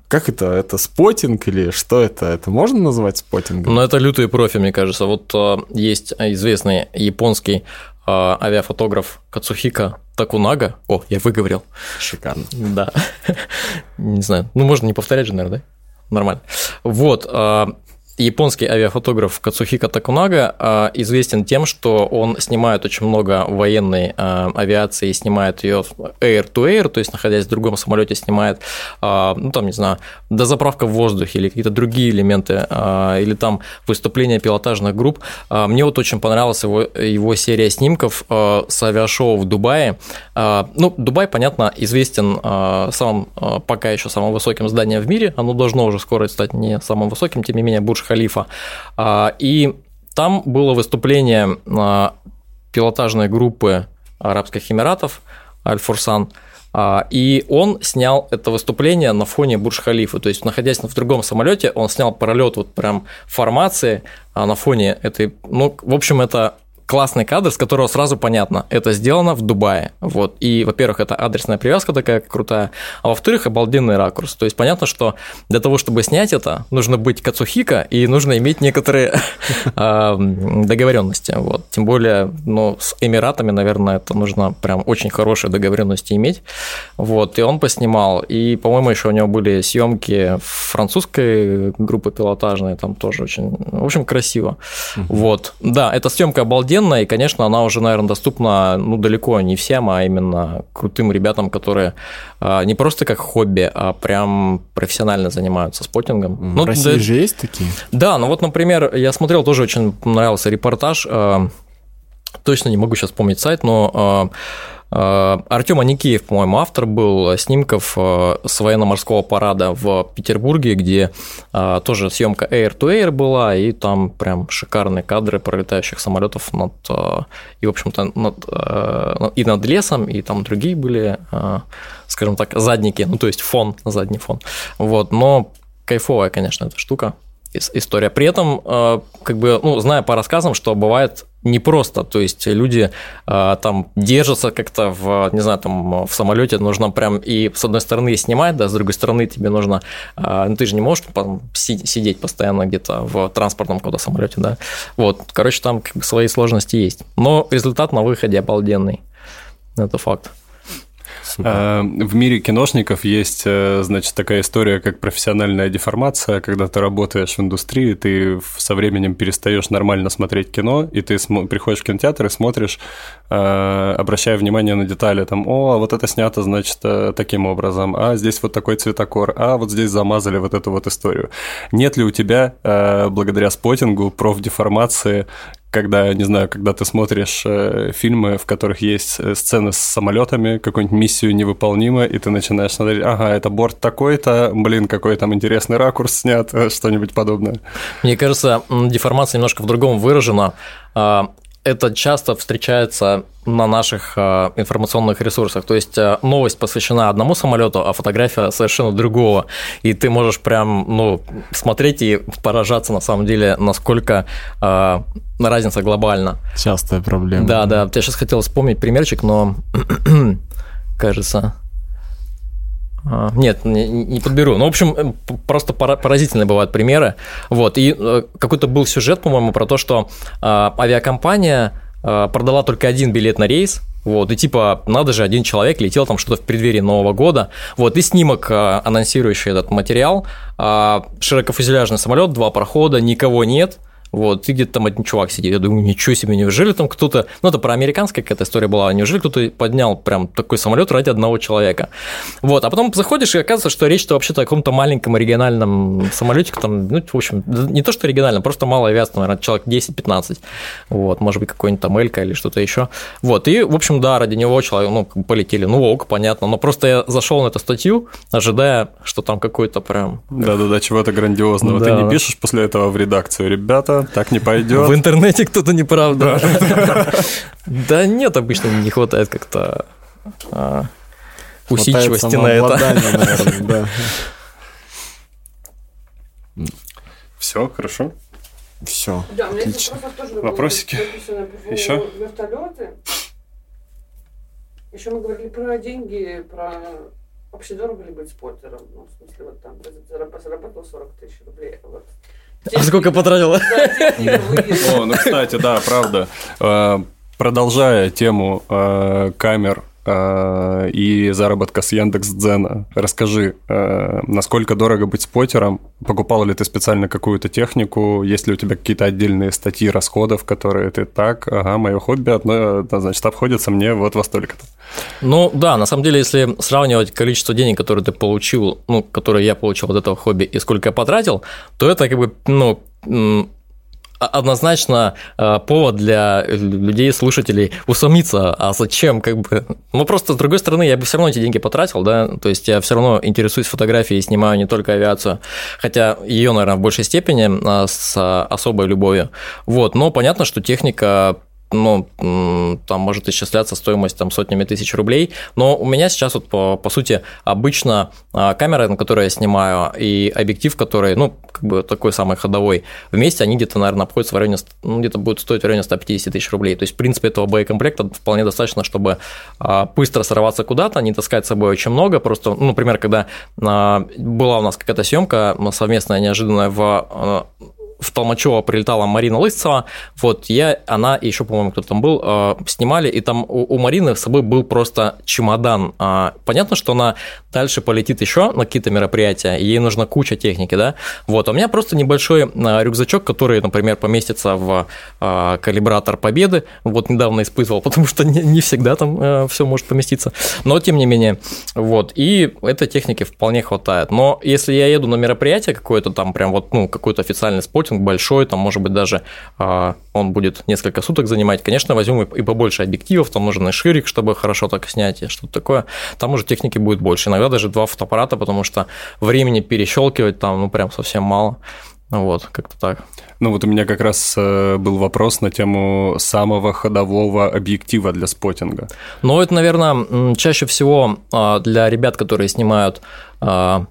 Как это? Это спотинг или что это? Это можно назвать спотингом? Ну, это лютые профи, мне кажется. Вот э, есть известный японский э, авиафотограф Кацухика Такунага. О, я выговорил. Шикарно. Да. [laughs] Не знаю. Ну, можно не повторять же, наверное, да? Нормально. Вот японский авиафотограф Кацухика Такунага а, известен тем, что он снимает очень много военной а, авиации, снимает ее air-to-air, то есть находясь в другом самолете, снимает, а, ну там, не знаю, дозаправка в воздухе или какие-то другие элементы, или там выступления пилотажных групп. Мне вот очень понравилась его, его серия снимков с авиашоу в Дубае. Ну, Дубай, понятно, известен самым, пока еще самым высоким зданием в мире, оно должно уже скоро стать не самым высоким, тем не менее, Бурж Халифа. А, и там было выступление а, пилотажной группы Арабских Эмиратов, Аль-Фурсан, А, и он снял это выступление на фоне Бурж-Халифа. То есть, находясь в другом самолете, он снял пролет вот прям формации на фоне этой. Ну, в общем, это классный кадр, с которого сразу понятно, это сделано в Дубае. Вот. И, во-первых, это адресная привязка такая крутая, а во-вторых, обалденный ракурс. То есть понятно, что для того, чтобы снять это, нужно быть Кацухика и нужно иметь некоторые [laughs] а, договоренности. Вот. Тем более, ну, с Эмиратами, наверное, это нужно прям очень хорошие договоренности иметь. Вот. И он поснимал. И, по-моему, еще у него были съемки французской группы пилотажной, там тоже очень, в общем, красиво. Вот. Да, эта съемка обалденная офигенная, и, конечно, она уже, наверное, доступна, ну, далеко не всем, а именно крутым ребятам, которые а, не просто как хобби, а прям профессионально занимаются спотингом. Ну, в России да, же есть такие? Да, ну вот, например, я смотрел, тоже очень понравился репортаж, а, точно не могу сейчас помнить сайт, но а, Артем Аникеев, по-моему, автор был снимков э, с военно-морского парада в Петербурге, где э, тоже съемка Air to Air была, и там прям шикарные кадры пролетающих самолетов над и, в общем-то, над, и над лесом, и там другие были, скажем так, задники, ну, то есть фон, задний фон. Вот, но кайфовая, конечно, эта штука история. При этом, э, как бы, ну, зная по рассказам, что бывает непросто, то есть люди э, там держатся как-то в, не знаю, там в самолете нужно прям и с одной стороны снимать, да, с другой стороны тебе нужно, э, ну ты же не можешь там, сидеть постоянно где-то в транспортном куда самолете, да, вот, короче, там как бы свои сложности есть, но результат на выходе обалденный, это факт. Супер. В мире киношников есть, э, значит, такая история, как профессиональная деформация, когда ты работаешь в индустрии, ты со временем перестаешь нормально смотреть кино, и ты приходишь в кинотеатр и смотришь, э, обращая внимание на детали, там, о, вот это снято, значит, э, таким образом, а здесь вот такой цветокор, а вот здесь замазали вот эту вот историю. Нет ли у тебя, благодаря спотингу, профдеформации когда, не знаю, когда ты смотришь э, фильмы, в которых есть э, сцены с самолетами, какую-нибудь миссию невыполнима, и ты начинаешь смотреть, ага, это борт такой-то, блин, какой там интересный ракурс снят, э, что-нибудь подобное. Мне кажется, деформация немножко в другом выражена. А, это часто встречается на наших э, информационных ресурсах. То есть э, новость посвящена одному самолету, а фотография совершенно другого. И ты можешь прям ну, смотреть и поражаться на самом деле, насколько э, разница глобальна. Частая проблема. Да, да. Я сейчас хотел вспомнить примерчик, но [clears throat] кажется, нет, не, не подберу. Ну, в общем, э, просто поразительные бывают примеры. Вот. И э, какой-то был сюжет, по-моему, про то, что а, авиакомпания а, продала только один билет на рейс, вот, и типа, надо же, один человек летел там что-то в преддверии Нового года. Вот, и снимок, анонсирующий этот материал. Широкофюзеляжный самолет, два прохода, никого нет – вот, и где-то там один чувак сидит. Я думаю, ничего себе, неужели там кто-то... Ну, это про американская какая-то история была. Неужели кто-то поднял прям такой самолет ради одного человека? Вот, а потом заходишь, и оказывается, что речь-то вообще-то о каком-то маленьком региональном самолете, там, ну, в общем, не то, что региональном, просто малая авиация, наверное, человек 10-15. Вот, может быть, какой-нибудь там Элька или что-то еще. Вот, и, в общем, да, ради него человек, ну, полетели. Ну, ок, понятно. Но просто я зашел на эту статью, ожидая, что там какой-то прям... Да-да-да, чего-то грандиозного. Да. Ты не пишешь после этого в редакцию, ребята, так не пойдет. В интернете кто-то неправда. Да нет, обычно не хватает как-то а, усидчивости на это. Все, хорошо. Все. Да, у меня Отлично. тоже Вопросики? Еще? Вертолеты. Еще мы говорили про деньги, про вообще дорого ли быть спотером. Ну, в смысле, вот там заработал 40 тысяч рублей. Вот а сколько потратила? [laughs] О, ну, кстати, да, правда. Э, продолжая тему э, камер э, и заработка с Яндекс Дзена. Расскажи, насколько дорого быть спотером? Покупал ли ты специально какую-то технику? Есть ли у тебя какие-то отдельные статьи расходов, которые ты так, ага, мое хобби одно, значит, обходится мне вот во столько-то? Ну да, на самом деле, если сравнивать количество денег, которые ты получил, ну, которые я получил от этого хобби и сколько я потратил, то это как бы, ну, однозначно э, повод для людей, слушателей усомниться, а зачем, как бы, ну просто с другой стороны, я бы все равно эти деньги потратил, да, то есть я все равно интересуюсь фотографией и снимаю не только авиацию, хотя ее, наверное, в большей степени а, с особой любовью, вот, но понятно, что техника ну, там может исчисляться стоимость там сотнями тысяч рублей, но у меня сейчас вот по, по сути обычно а, камера, на которой я снимаю, и объектив, который, ну, как бы такой самый ходовой, вместе они где-то, наверное, обходятся в районе, ну, где-то будут стоить в районе 150 тысяч рублей. То есть, в принципе, этого боекомплекта вполне достаточно, чтобы а, быстро сорваться куда-то, не таскать с собой очень много. Просто, ну, например, когда а, была у нас какая-то съемка совместная, неожиданная в в Толмачево прилетала Марина Лысцева, вот я, она и еще, по-моему, кто там был, э, снимали, и там у, у Марины с собой был просто чемодан. А, понятно, что она дальше полетит еще на какие-то мероприятия, ей нужна куча техники, да, вот, а у меня просто небольшой э, рюкзачок, который, например, поместится в э, калибратор Победы, вот недавно испытывал, [laughs] потому что не, не всегда там все может поместиться, но тем не менее, вот, и этой техники вполне хватает, но если я еду на мероприятие какое-то там, прям вот, ну, какой-то официальный спот, сеттинг большой, там, может быть, даже а, он будет несколько суток занимать. Конечно, возьмем и побольше объективов, там нужен и ширик, чтобы хорошо так снять, и что-то такое. Там уже техники будет больше. Иногда даже два фотоаппарата, потому что времени перещелкивать там, ну, прям совсем мало. Вот, как-то так. Ну вот у меня как раз э, был вопрос на тему самого ходового объектива для спотинга. Ну это, наверное, чаще всего а, для ребят, которые снимают а,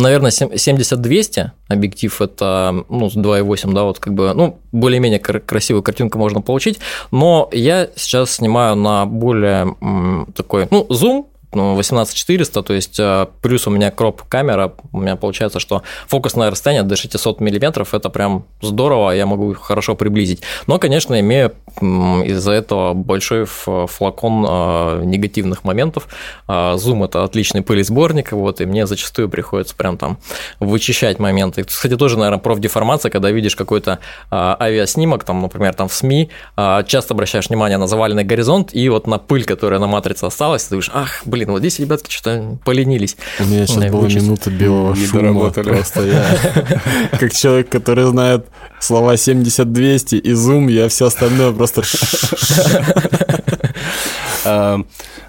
наверное, 70-200 объектив это ну, 2.8, да, вот как бы, ну, более-менее красивую картинку можно получить, но я сейчас снимаю на более такой, ну, зум, 18400, то есть э, плюс у меня кроп камера, у меня получается, что фокусное расстояние до 600 мм, это прям здорово, я могу хорошо приблизить. Но, конечно, имею из-за этого большой флакон э, негативных моментов. Э, зум – это отличный пылесборник, вот, и мне зачастую приходится прям там вычищать моменты. Кстати, тоже, наверное, профдеформация, когда видишь какой-то авиаснимок, там, например, там в СМИ, часто обращаешь внимание на заваленный горизонт и вот на пыль, которая на матрице осталась, ты думаешь, ах, блин, блин, вот здесь ребятки что-то поленились. У меня сейчас была минута белого не шума. Просто я, как человек, который знает слова 70-200 и зум, я все остальное просто... А,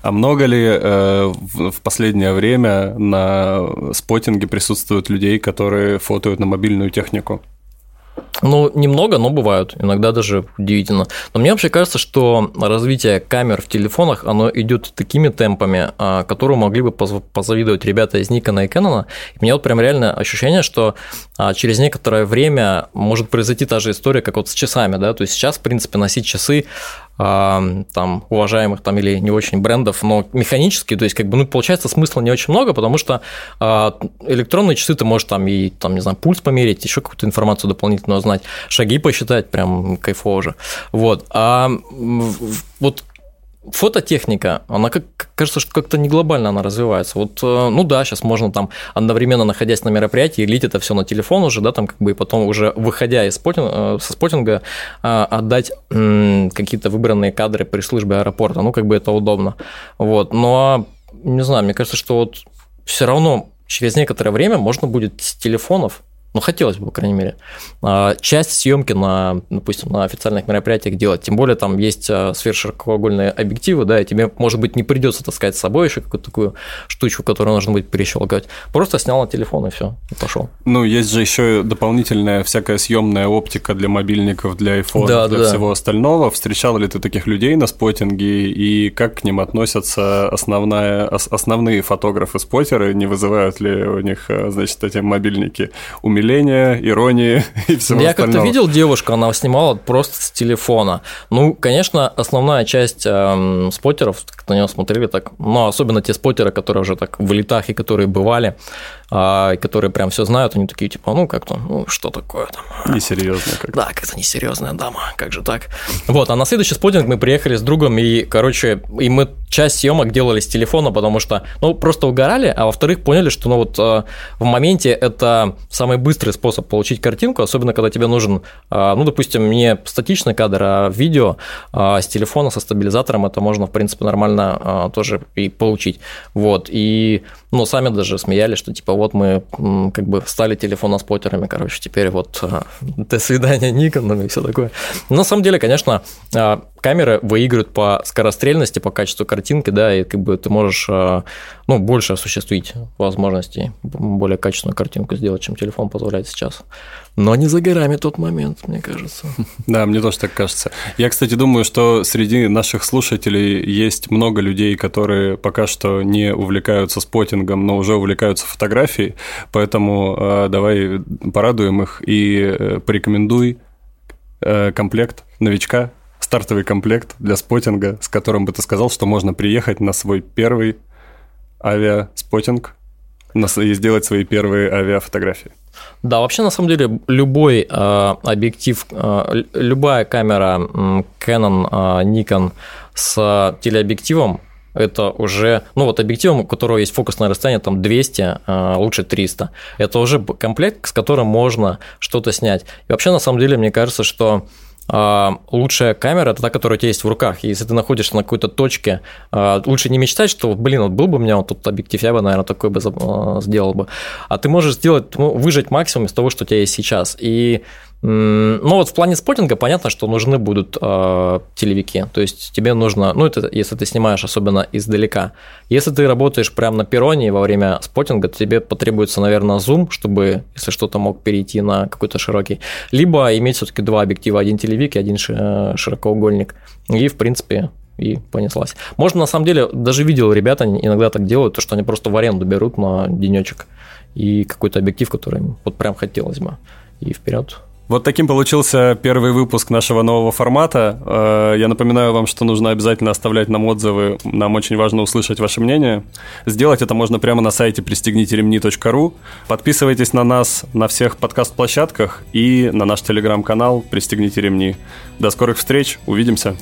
а много ли э, в последнее время на спотинге присутствуют людей, которые фотоют на мобильную технику? Ну, немного, но бывают. Иногда даже удивительно. Но мне вообще кажется, что развитие камер в телефонах, оно идет такими темпами, а, которые могли бы позавидовать ребята из Nikon и Canon. И у меня вот прям реально ощущение, что а, через некоторое время может произойти та же история, как вот с часами, да, то есть сейчас, в принципе, носить часы там уважаемых там или не очень брендов, но механически, то есть как бы ну получается смысла не очень много, потому что а, электронные часы ты можешь там и там не знаю пульс померить, еще какую-то информацию дополнительную знать, шаги посчитать, прям кайфово же, вот. А вот фототехника, она как кажется, что как-то не глобально она развивается. Вот, э, ну да, сейчас можно там одновременно находясь на мероприятии, лить это все на телефон уже, да, там как бы и потом уже выходя из спотинга, э, со спотинга э, отдать какие-то выбранные кадры при службе аэропорта, ну как бы это удобно. Вот, но не знаю, мне кажется, что вот все равно через некоторое время можно будет с телефонов ну, хотелось бы, по крайней мере, а, часть съемки на, допустим, на официальных мероприятиях делать. Тем более там есть а, сверхширокоугольные объективы, да, и тебе, может быть, не придется таскать с собой еще какую-то такую штучку, которую нужно будет перещелкивать. Просто снял на телефон и все, и пошел. Ну, есть же еще дополнительная всякая съемная оптика для мобильников, для iPhone, да, для да. всего остального. Встречал ли ты таких людей на спотинге и как к ним относятся основная, основные фотографы-спотеры? Не вызывают ли у них, а, значит, эти мобильники умения умиления, иронии [laughs] и всего Я остального. как-то видел девушку, она снимала просто с телефона. Ну, конечно, основная часть эм, спотеров, на него смотрели так, ну, особенно те спотеры, которые уже так в летах и которые бывали, а, которые прям все знают, они такие, типа, ну, как-то, ну, что такое там? Несерьезно как Да, как-то несерьезная дама, как же так? Вот, а на следующий спотинг мы приехали с другом, и, короче, и мы часть съемок делали с телефона, потому что, ну, просто угорали, а во-вторых, поняли, что, ну, вот э, в моменте это самый быстрый способ получить картинку, особенно когда тебе нужен, э, ну, допустим, не статичный кадр, а видео э, с телефона, со стабилизатором, это можно, в принципе, нормально тоже и получить. Вот, и, ну, сами даже смеялись, что, типа, вот мы как бы стали телефоноспотерами, короче, теперь вот а, [laughs] до свидания Никон и все такое. На самом деле, конечно, а, камеры выигрывают по скорострельности, по качеству картинки, да, и как бы ты можешь ну, больше осуществить возможностей, более качественную картинку сделать, чем телефон позволяет сейчас. Но не за горами тот момент, мне кажется. [laughs] Да, мне тоже так кажется. Я, кстати, думаю, что среди наших слушателей есть много людей, которые пока что не увлекаются спотингом, но уже увлекаются фотографией, поэтому э, давай порадуем их и э, порекомендуй э, комплект новичка, стартовый комплект для спотинга, с которым бы ты сказал, что можно приехать на свой первый авиаспотинг и сделать свои первые авиафотографии. Да, вообще на самом деле любой э, объектив, э, любая камера э, Canon, э, Nikon с телеобъективом это уже, ну вот объективом, у которого есть фокусное расстояние там 200, э, лучше 300. Это уже комплект, с которым можно что-то снять. И вообще на самом деле мне кажется, что лучшая камера – это та, которая у тебя есть в руках. И если ты находишься на какой-то точке, а, лучше не мечтать, что, блин, вот был бы у меня вот тут объектив, я бы, наверное, такой бы а, сделал бы. А ты можешь сделать, ну, выжать максимум из того, что у тебя есть сейчас. И ну вот в плане спотинга понятно, что нужны будут э, телевики. То есть тебе нужно, ну это если ты снимаешь особенно издалека. Если ты работаешь прямо на перроне во время спотинга, то тебе потребуется, наверное, зум, чтобы, если что-то мог перейти на какой-то широкий. Либо иметь все-таки два объектива, один телевик и один э, широкоугольник. И, в принципе, и понеслась. Можно, на самом деле, даже видел, ребята иногда так делают, то, что они просто в аренду берут на денечек и какой-то объектив, который им вот прям хотелось бы. И вперед. Вот таким получился первый выпуск нашего нового формата. Э, я напоминаю вам, что нужно обязательно оставлять нам отзывы. Нам очень важно услышать ваше мнение. Сделать это можно прямо на сайте пристегнителемни.ру. Подписывайтесь на нас на всех подкаст-площадках и на наш телеграм-канал «Пристегните ремни». До скорых встреч. Увидимся.